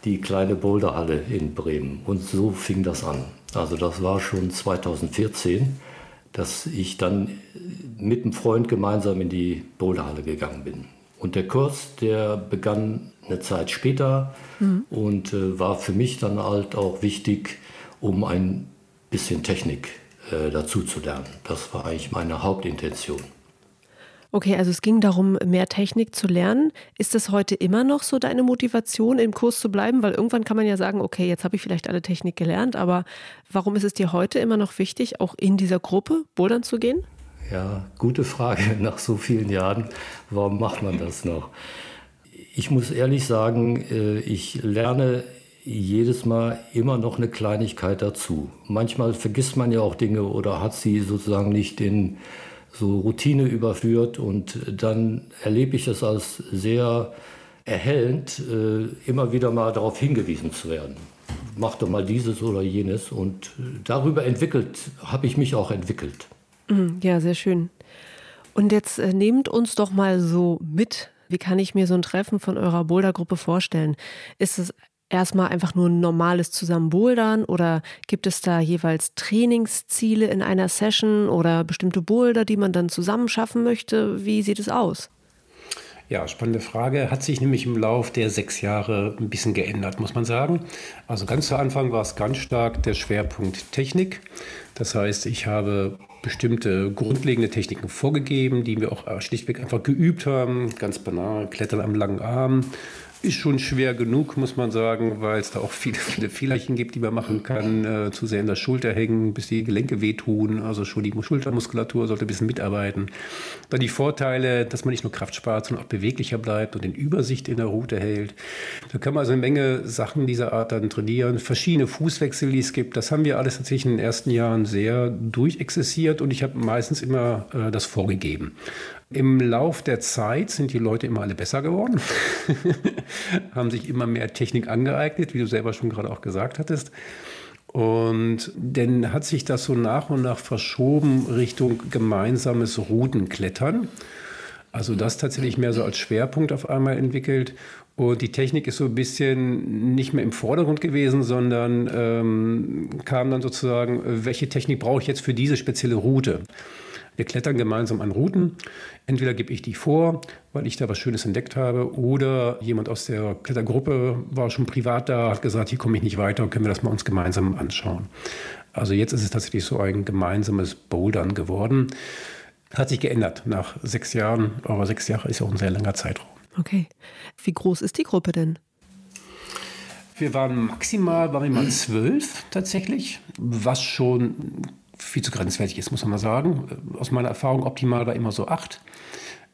die kleine Boulderhalle in Bremen. Und so fing das an. Also das war schon 2014, dass ich dann mit einem Freund gemeinsam in die Boulderhalle gegangen bin. Und der Kurs, der begann eine Zeit später mhm. und äh, war für mich dann halt auch wichtig, um ein bisschen Technik äh, dazu zu lernen. Das war eigentlich meine Hauptintention. Okay, also es ging darum, mehr Technik zu lernen. Ist das heute immer noch so deine Motivation, im Kurs zu bleiben? Weil irgendwann kann man ja sagen, okay, jetzt habe ich vielleicht alle Technik gelernt, aber warum ist es dir heute immer noch wichtig, auch in dieser Gruppe bouldern zu gehen? Ja, gute Frage nach so vielen Jahren. Warum macht man das noch? Ich muss ehrlich sagen, äh, ich lerne jedes Mal immer noch eine Kleinigkeit dazu. Manchmal vergisst man ja auch Dinge oder hat sie sozusagen nicht in so Routine überführt und dann erlebe ich es als sehr erhellend, äh, immer wieder mal darauf hingewiesen zu werden. Mach doch mal dieses oder jenes und darüber entwickelt, habe ich mich auch entwickelt. Mhm, ja, sehr schön. Und jetzt äh, nehmt uns doch mal so mit. Wie kann ich mir so ein Treffen von eurer Bouldergruppe vorstellen? Ist es erstmal einfach nur ein normales Zusammenbouldern oder gibt es da jeweils Trainingsziele in einer Session oder bestimmte Boulder, die man dann zusammen schaffen möchte? Wie sieht es aus? Ja, spannende Frage. Hat sich nämlich im Lauf der sechs Jahre ein bisschen geändert, muss man sagen. Also ganz zu Anfang war es ganz stark der Schwerpunkt Technik. Das heißt, ich habe bestimmte grundlegende Techniken vorgegeben, die wir auch schlichtweg einfach geübt haben. Ganz banal, Klettern am langen Arm, ist schon schwer genug, muss man sagen, weil es da auch viele, viele Fehlerchen gibt, die man machen kann. Äh, zu sehr in der Schulter hängen, bis die Gelenke wehtun. Also schon die Schultermuskulatur sollte ein bisschen mitarbeiten. Dann die Vorteile, dass man nicht nur Kraft spart, sondern auch beweglicher bleibt und in Übersicht in der Route hält. Da kann man also eine Menge Sachen dieser Art dann trainieren. Verschiedene Fußwechsel, die es gibt. Das haben wir alles tatsächlich in den ersten Jahren sehr durchexerziert und ich habe meistens immer äh, das vorgegeben. Im Lauf der Zeit sind die Leute immer alle besser geworden, haben sich immer mehr Technik angeeignet, wie du selber schon gerade auch gesagt hattest. Und dann hat sich das so nach und nach verschoben Richtung gemeinsames Routenklettern. Also das tatsächlich mehr so als Schwerpunkt auf einmal entwickelt. Und die Technik ist so ein bisschen nicht mehr im Vordergrund gewesen, sondern ähm, kam dann sozusagen, welche Technik brauche ich jetzt für diese spezielle Route? Wir klettern gemeinsam an Routen. Entweder gebe ich die vor, weil ich da was Schönes entdeckt habe, oder jemand aus der Klettergruppe war schon privat da, hat gesagt, hier komme ich nicht weiter, können wir das mal uns gemeinsam anschauen. Also jetzt ist es tatsächlich so ein gemeinsames Bouldern geworden. Hat sich geändert nach sechs Jahren, aber sechs Jahre ist auch ein sehr langer Zeitraum. Okay. Wie groß ist die Gruppe denn? Wir waren maximal, waren wir mal zwölf tatsächlich, was schon viel zu grenzwertig ist, muss man mal sagen. Aus meiner Erfahrung optimal war immer so acht.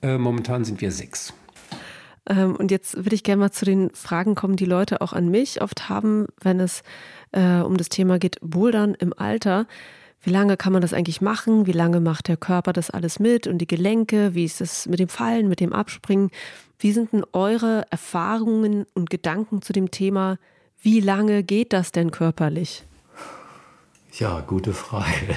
Äh, momentan sind wir sechs. Ähm, und jetzt würde ich gerne mal zu den Fragen kommen, die Leute auch an mich oft haben, wenn es äh, um das Thema geht, Bouldern im Alter. Wie lange kann man das eigentlich machen? Wie lange macht der Körper das alles mit und die Gelenke? Wie ist es mit dem Fallen, mit dem Abspringen? Wie sind denn eure Erfahrungen und Gedanken zu dem Thema? Wie lange geht das denn körperlich? Ja, gute Frage.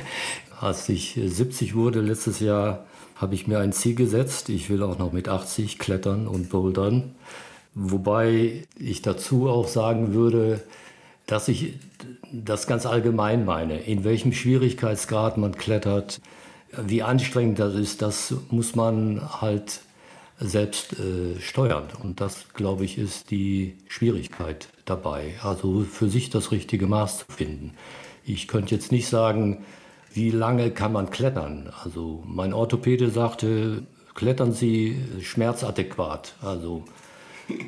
Als ich 70 wurde letztes Jahr, habe ich mir ein Ziel gesetzt. Ich will auch noch mit 80 klettern und bouldern. Wobei ich dazu auch sagen würde, dass ich das ganz allgemein meine. In welchem Schwierigkeitsgrad man klettert, wie anstrengend das ist, das muss man halt selbst äh, steuern. Und das, glaube ich, ist die Schwierigkeit dabei. Also für sich das richtige Maß zu finden. Ich könnte jetzt nicht sagen, wie lange kann man klettern. Also mein Orthopäde sagte, klettern Sie schmerzadäquat. Also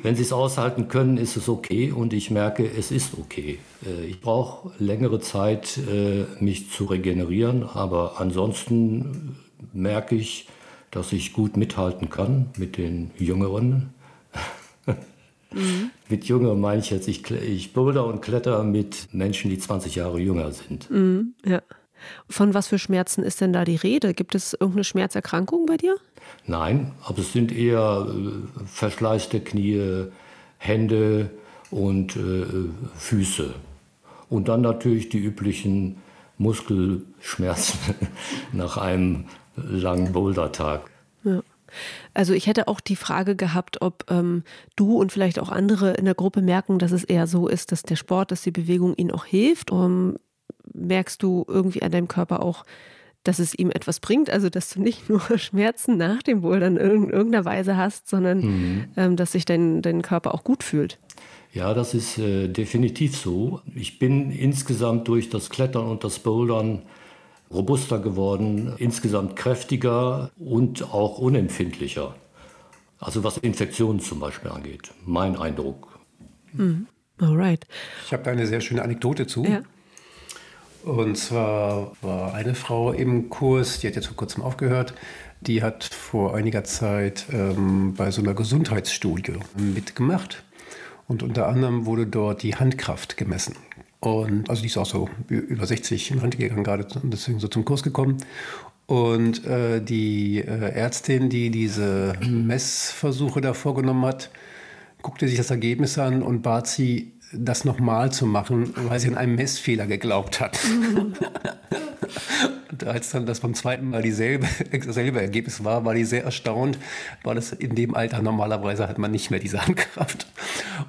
wenn Sie es aushalten können, ist es okay und ich merke, es ist okay. Äh, ich brauche längere Zeit, äh, mich zu regenerieren, aber ansonsten merke ich, dass ich gut mithalten kann mit den Jüngeren. Mhm. Mit Jünger meine ich jetzt, ich, ich boulder und kletter mit Menschen, die 20 Jahre jünger sind. Mhm, ja. Von was für Schmerzen ist denn da die Rede? Gibt es irgendeine Schmerzerkrankung bei dir? Nein, aber es sind eher äh, verschleißte Knie, Hände und äh, Füße. Und dann natürlich die üblichen Muskelschmerzen nach einem langen Bouldertag. Ja. Also ich hätte auch die Frage gehabt, ob ähm, du und vielleicht auch andere in der Gruppe merken, dass es eher so ist, dass der Sport, dass die Bewegung ihnen auch hilft. Um, merkst du irgendwie an deinem Körper auch, dass es ihm etwas bringt, also dass du nicht nur Schmerzen nach dem Bouldern in irgendeiner Weise hast, sondern mhm. ähm, dass sich dein, dein Körper auch gut fühlt. Ja, das ist äh, definitiv so. Ich bin insgesamt durch das Klettern und das Bouldern robuster geworden, insgesamt kräftiger und auch unempfindlicher. Also was Infektionen zum Beispiel angeht. Mein Eindruck. Mhm. Alright. Ich habe da eine sehr schöne Anekdote zu. Ja. Und zwar war eine Frau im Kurs, die hat jetzt vor kurzem aufgehört, die hat vor einiger Zeit ähm, bei so einer Gesundheitsstudie mitgemacht. Und unter anderem wurde dort die Handkraft gemessen. Und also die ist auch so über 60 in Rente gegangen, gerade deswegen so zum Kurs gekommen. Und äh, die äh, Ärztin, die diese Messversuche da vorgenommen hat, guckte sich das Ergebnis an und bat sie, das nochmal zu machen, weil sie an einen Messfehler geglaubt hat. Und als dann das beim zweiten Mal dieselbe, dasselbe Ergebnis war, war die sehr erstaunt, weil es in dem Alter normalerweise hat man nicht mehr diese Handkraft.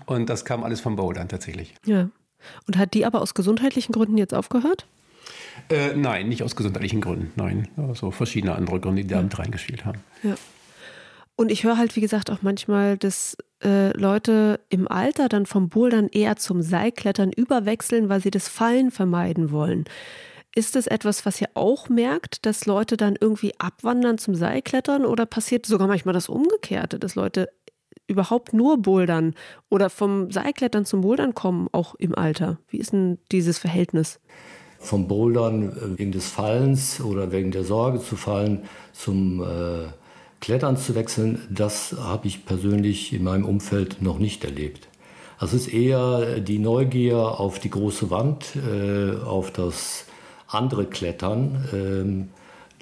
Und das kam alles vom Bouldern tatsächlich. Ja. Und hat die aber aus gesundheitlichen Gründen jetzt aufgehört? Äh, nein, nicht aus gesundheitlichen Gründen. Nein, also verschiedene andere Gründe, die da mit reingespielt haben. Ja. Und ich höre halt, wie gesagt, auch manchmal, dass äh, Leute im Alter dann vom Bouldern eher zum Seilklettern überwechseln, weil sie das Fallen vermeiden wollen. Ist das etwas, was ihr auch merkt, dass Leute dann irgendwie abwandern zum Seilklettern oder passiert sogar manchmal das Umgekehrte, dass Leute überhaupt nur bouldern oder vom Seilklettern zum Bouldern kommen, auch im Alter? Wie ist denn dieses Verhältnis? Vom Bouldern äh, wegen des Fallens oder wegen der Sorge zu fallen zum äh, Klettern zu wechseln, das habe ich persönlich in meinem Umfeld noch nicht erlebt. Also es ist eher die Neugier auf die große Wand, äh, auf das andere Klettern. Ähm,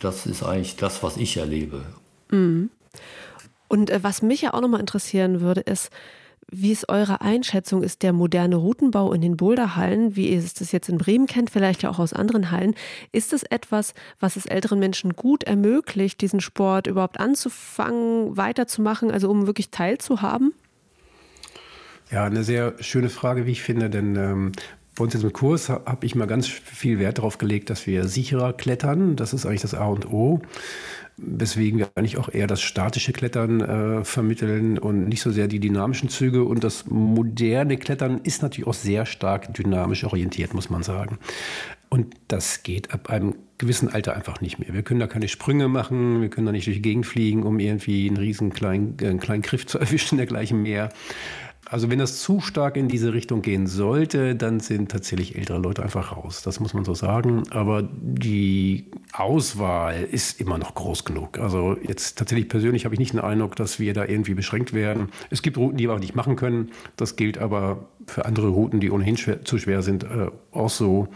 das ist eigentlich das, was ich erlebe. Mhm. Und äh, was mich ja auch nochmal interessieren würde, ist, wie ist eure Einschätzung? Ist der moderne Routenbau in den Boulderhallen, wie ihr es das jetzt in Bremen kennt, vielleicht ja auch aus anderen Hallen, ist es etwas, was es älteren Menschen gut ermöglicht, diesen Sport überhaupt anzufangen, weiterzumachen, also um wirklich teilzuhaben? Ja, eine sehr schöne Frage, wie ich finde, denn ähm, bei uns jetzt im Kurs habe ich mal ganz viel Wert darauf gelegt, dass wir sicherer klettern. Das ist eigentlich das A und O weswegen wir eigentlich auch eher das statische Klettern äh, vermitteln und nicht so sehr die dynamischen Züge. Und das moderne Klettern ist natürlich auch sehr stark dynamisch orientiert, muss man sagen. Und das geht ab einem gewissen Alter einfach nicht mehr. Wir können da keine Sprünge machen, wir können da nicht durch die Gegend fliegen, um irgendwie einen riesen kleinen, äh, kleinen Griff zu erwischen, dergleichen mehr. Also wenn das zu stark in diese Richtung gehen sollte, dann sind tatsächlich ältere Leute einfach raus. Das muss man so sagen. Aber die Auswahl ist immer noch groß genug. Also jetzt tatsächlich persönlich habe ich nicht den Eindruck, dass wir da irgendwie beschränkt werden. Es gibt Routen, die wir auch nicht machen können. Das gilt aber für andere Routen, die ohnehin schwer, zu schwer sind, äh, auch so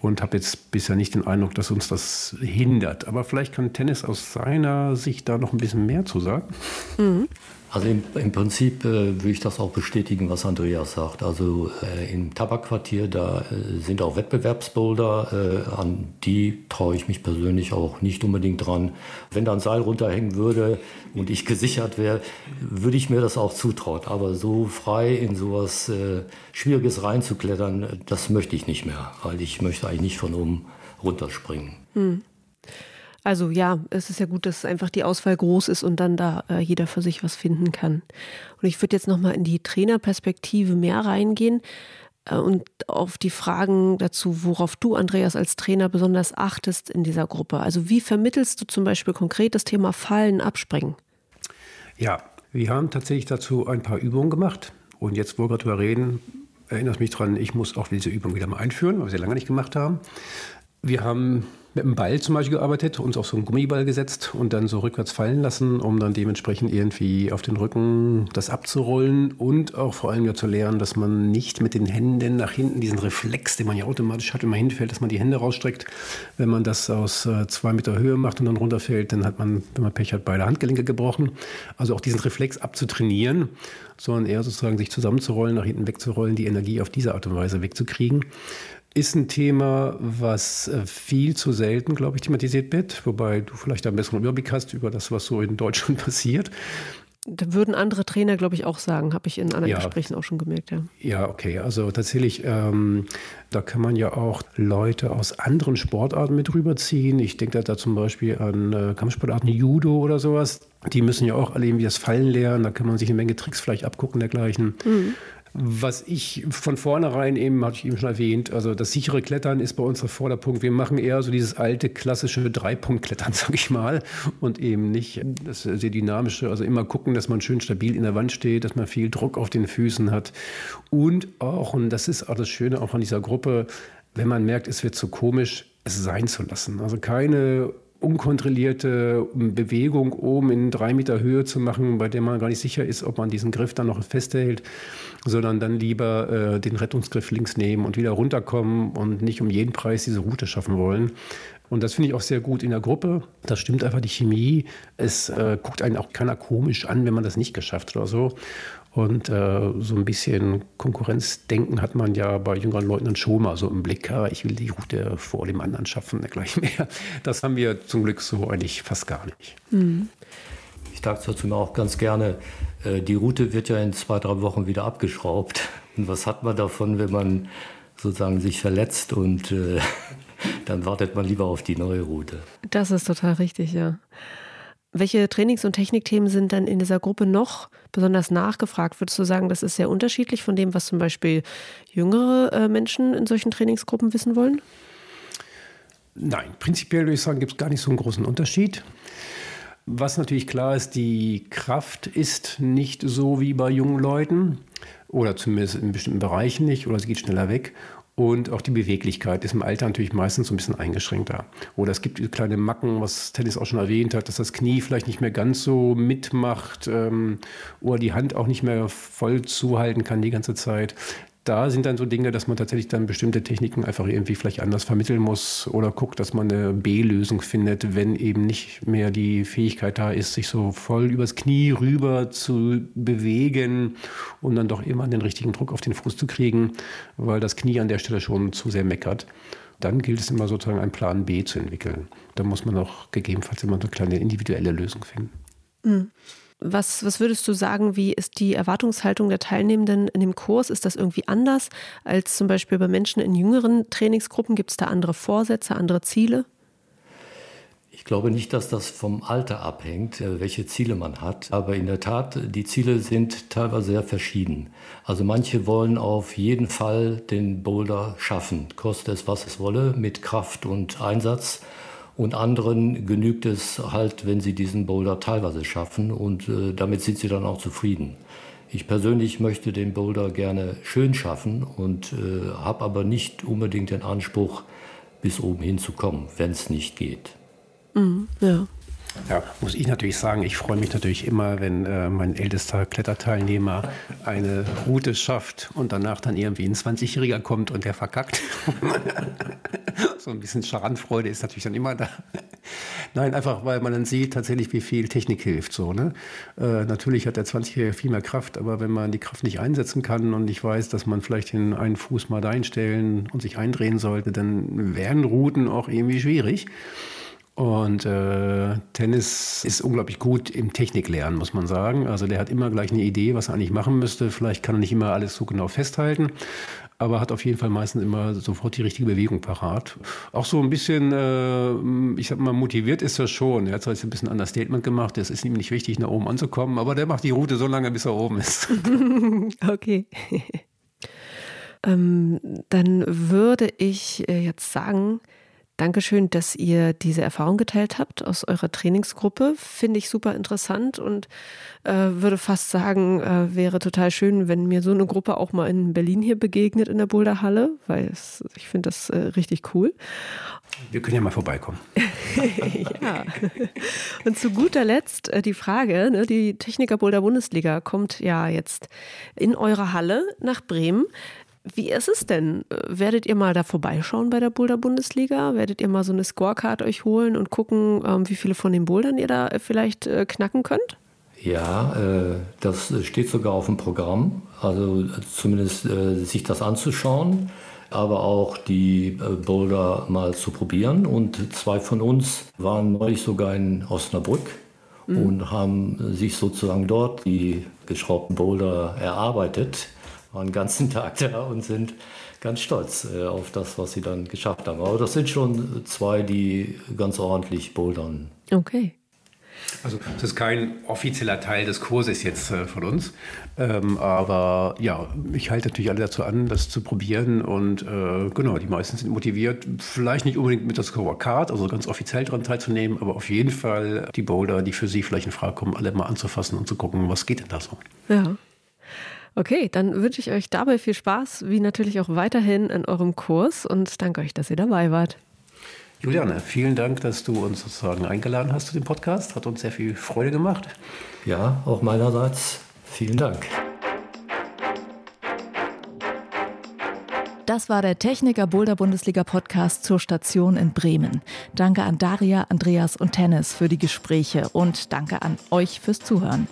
und habe jetzt bisher nicht den Eindruck, dass uns das hindert. Aber vielleicht kann Tennis aus seiner Sicht da noch ein bisschen mehr zu sagen. Mhm. Also im, im Prinzip äh, würde ich das auch bestätigen, was Andreas sagt. Also äh, im Tabakquartier, da äh, sind auch Wettbewerbsboulder, äh, an die traue ich mich persönlich auch nicht unbedingt dran. Wenn da ein Seil runterhängen würde und ich gesichert wäre, würde ich mir das auch zutrauen. Aber so frei in sowas äh, Schwieriges reinzuklettern, das möchte ich nicht mehr, weil ich möchte eigentlich nicht von oben runterspringen. Hm. Also ja, es ist ja gut, dass einfach die Auswahl groß ist und dann da äh, jeder für sich was finden kann. Und ich würde jetzt nochmal in die Trainerperspektive mehr reingehen äh, und auf die Fragen dazu, worauf du, Andreas, als Trainer besonders achtest in dieser Gruppe. Also wie vermittelst du zum Beispiel konkret das Thema Fallen, Abspringen? Ja, wir haben tatsächlich dazu ein paar Übungen gemacht. Und jetzt, wo wir darüber reden, erinnert mich daran, ich muss auch diese Übung wieder mal einführen, weil wir sie lange nicht gemacht haben. Wir haben mit einem Ball zum Beispiel gearbeitet, uns auf so einen Gummiball gesetzt und dann so rückwärts fallen lassen, um dann dementsprechend irgendwie auf den Rücken das abzurollen und auch vor allem ja zu lernen, dass man nicht mit den Händen nach hinten diesen Reflex, den man ja automatisch hat, wenn man hinfällt, dass man die Hände rausstreckt. Wenn man das aus äh, zwei Meter Höhe macht und dann runterfällt, dann hat man, wenn man Pech hat, beide Handgelenke gebrochen. Also auch diesen Reflex abzutrainieren, sondern eher sozusagen sich zusammenzurollen, nach hinten wegzurollen, die Energie auf diese Art und Weise wegzukriegen ist ein Thema, was äh, viel zu selten, glaube ich, thematisiert wird, wobei du vielleicht einen besseren Überblick hast über das, was so in Deutschland passiert. Da würden andere Trainer, glaube ich, auch sagen, habe ich in anderen ja. Gesprächen auch schon gemerkt. Ja, ja okay. Also tatsächlich, ähm, da kann man ja auch Leute aus anderen Sportarten mit rüberziehen. Ich denke da, zum Beispiel an äh, Kampfsportarten, Judo oder sowas. Die müssen ja auch alle irgendwie das Fallen lernen. Da kann man sich eine Menge Tricks vielleicht abgucken, dergleichen. Mhm. Was ich von vornherein eben, hatte ich eben schon erwähnt, also das sichere Klettern ist bei uns der Vorderpunkt. Wir machen eher so dieses alte, klassische Dreipunkt-Klettern, sag ich mal, und eben nicht das sehr dynamische. Also immer gucken, dass man schön stabil in der Wand steht, dass man viel Druck auf den Füßen hat. Und auch, und das ist auch das Schöne auch an dieser Gruppe, wenn man merkt, es wird zu komisch, es sein zu lassen. Also keine unkontrollierte Bewegung oben in drei Meter Höhe zu machen, bei der man gar nicht sicher ist, ob man diesen Griff dann noch festhält, sondern dann lieber äh, den Rettungsgriff links nehmen und wieder runterkommen und nicht um jeden Preis diese Route schaffen wollen. Und das finde ich auch sehr gut in der Gruppe. Das stimmt einfach die Chemie. Es äh, guckt einen auch keiner komisch an, wenn man das nicht geschafft oder so. Und äh, so ein bisschen Konkurrenzdenken hat man ja bei jüngeren Leuten dann schon mal so im Blick. Ja, ich will die Route vor dem anderen schaffen, gleich mehr. Das haben wir zum Glück so eigentlich fast gar nicht. Mhm. Ich sage dazu auch ganz gerne, äh, die Route wird ja in zwei, drei Wochen wieder abgeschraubt. Und was hat man davon, wenn man sozusagen sich verletzt und äh, dann wartet man lieber auf die neue Route. Das ist total richtig, ja. Welche Trainings- und Technikthemen sind dann in dieser Gruppe noch besonders nachgefragt? Würdest du sagen, das ist sehr unterschiedlich von dem, was zum Beispiel jüngere äh, Menschen in solchen Trainingsgruppen wissen wollen? Nein, prinzipiell würde ich sagen, gibt es gar nicht so einen großen Unterschied. Was natürlich klar ist, die Kraft ist nicht so wie bei jungen Leuten oder zumindest in bestimmten Bereichen nicht oder sie geht schneller weg. Und auch die Beweglichkeit ist im Alter natürlich meistens so ein bisschen eingeschränkter. Oder es gibt kleine Macken, was Tennis auch schon erwähnt hat, dass das Knie vielleicht nicht mehr ganz so mitmacht ähm, oder die Hand auch nicht mehr voll zuhalten kann die ganze Zeit da sind dann so Dinge, dass man tatsächlich dann bestimmte Techniken einfach irgendwie vielleicht anders vermitteln muss oder guckt, dass man eine B-Lösung findet, wenn eben nicht mehr die Fähigkeit da ist, sich so voll übers Knie rüber zu bewegen und dann doch immer den richtigen Druck auf den Fuß zu kriegen, weil das Knie an der Stelle schon zu sehr meckert. Dann gilt es immer sozusagen einen Plan B zu entwickeln. Da muss man auch gegebenenfalls immer eine kleine individuelle Lösung finden. Mhm. Was, was würdest du sagen, wie ist die Erwartungshaltung der Teilnehmenden in dem Kurs? Ist das irgendwie anders als zum Beispiel bei Menschen in jüngeren Trainingsgruppen? Gibt es da andere Vorsätze, andere Ziele? Ich glaube nicht, dass das vom Alter abhängt, äh, welche Ziele man hat. Aber in der Tat, die Ziele sind teilweise sehr verschieden. Also manche wollen auf jeden Fall den Boulder schaffen, koste es, was es wolle, mit Kraft und Einsatz. Und anderen genügt es halt, wenn sie diesen Boulder teilweise schaffen und äh, damit sind sie dann auch zufrieden. Ich persönlich möchte den Boulder gerne schön schaffen und äh, habe aber nicht unbedingt den Anspruch, bis oben hinzukommen, wenn es nicht geht. Mhm, ja. Ja, muss ich natürlich sagen, ich freue mich natürlich immer, wenn äh, mein ältester Kletterteilnehmer eine Route schafft und danach dann irgendwie ein 20-Jähriger kommt und der verkackt. so ein bisschen Scharanfreude ist natürlich dann immer da. Nein, einfach weil man dann sieht tatsächlich, wie viel Technik hilft. So, ne? Äh, natürlich hat der 20-Jährige viel mehr Kraft, aber wenn man die Kraft nicht einsetzen kann und ich weiß, dass man vielleicht den einen Fuß mal einstellen und sich eindrehen sollte, dann wären Routen auch irgendwie schwierig. Und äh, Tennis ist unglaublich gut im Techniklernen, muss man sagen. Also der hat immer gleich eine Idee, was er eigentlich machen müsste. Vielleicht kann er nicht immer alles so genau festhalten, aber hat auf jeden Fall meistens immer sofort die richtige Bewegung parat. Auch so ein bisschen, äh, ich sag mal, motiviert ist er schon. Er hat zwar jetzt ein bisschen ein Understatement gemacht. Es ist ihm nicht wichtig, nach oben anzukommen, aber der macht die Route so lange, bis er oben ist. okay. ähm, dann würde ich äh, jetzt sagen, Dankeschön, dass ihr diese Erfahrung geteilt habt aus eurer Trainingsgruppe. Finde ich super interessant und äh, würde fast sagen, äh, wäre total schön, wenn mir so eine Gruppe auch mal in Berlin hier begegnet in der Boulderhalle, weil es, ich finde das äh, richtig cool. Wir können ja mal vorbeikommen. ja. Und zu guter Letzt äh, die Frage, ne, die Techniker Boulder Bundesliga kommt ja jetzt in eure Halle nach Bremen. Wie ist es denn? Werdet ihr mal da vorbeischauen bei der Boulder Bundesliga? Werdet ihr mal so eine Scorecard euch holen und gucken, ähm, wie viele von den Bouldern ihr da vielleicht äh, knacken könnt? Ja, äh, das steht sogar auf dem Programm. Also zumindest äh, sich das anzuschauen, aber auch die Boulder mal zu probieren. Und zwei von uns waren neulich sogar in Osnabrück mhm. und haben sich sozusagen dort die geschraubten Boulder erarbeitet waren den ganzen Tag da und sind ganz stolz äh, auf das, was sie dann geschafft haben. Aber das sind schon zwei, die ganz ordentlich bouldern. Okay. Also das ist kein offizieller Teil des Kurses jetzt äh, von uns, ähm, aber ja, ich halte natürlich alle dazu an, das zu probieren und äh, genau, die meisten sind motiviert, vielleicht nicht unbedingt mit der Scorecard, also ganz offiziell daran teilzunehmen, aber auf jeden Fall die Boulder, die für sie vielleicht in Frage kommen, alle mal anzufassen und zu gucken, was geht denn da so. Ja. Okay, dann wünsche ich euch dabei viel Spaß, wie natürlich auch weiterhin in eurem Kurs und danke euch, dass ihr dabei wart. Juliane, vielen Dank, dass du uns sozusagen eingeladen hast zu dem Podcast. Hat uns sehr viel Freude gemacht. Ja, auch meinerseits vielen Dank. Das war der Techniker Boulder Bundesliga Podcast zur Station in Bremen. Danke an Daria, Andreas und Tennis für die Gespräche und danke an euch fürs Zuhören.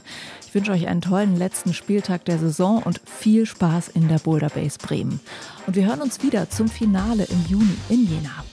Ich wünsche euch einen tollen letzten Spieltag der Saison und viel Spaß in der Boulder Base Bremen. Und wir hören uns wieder zum Finale im Juni in Jena.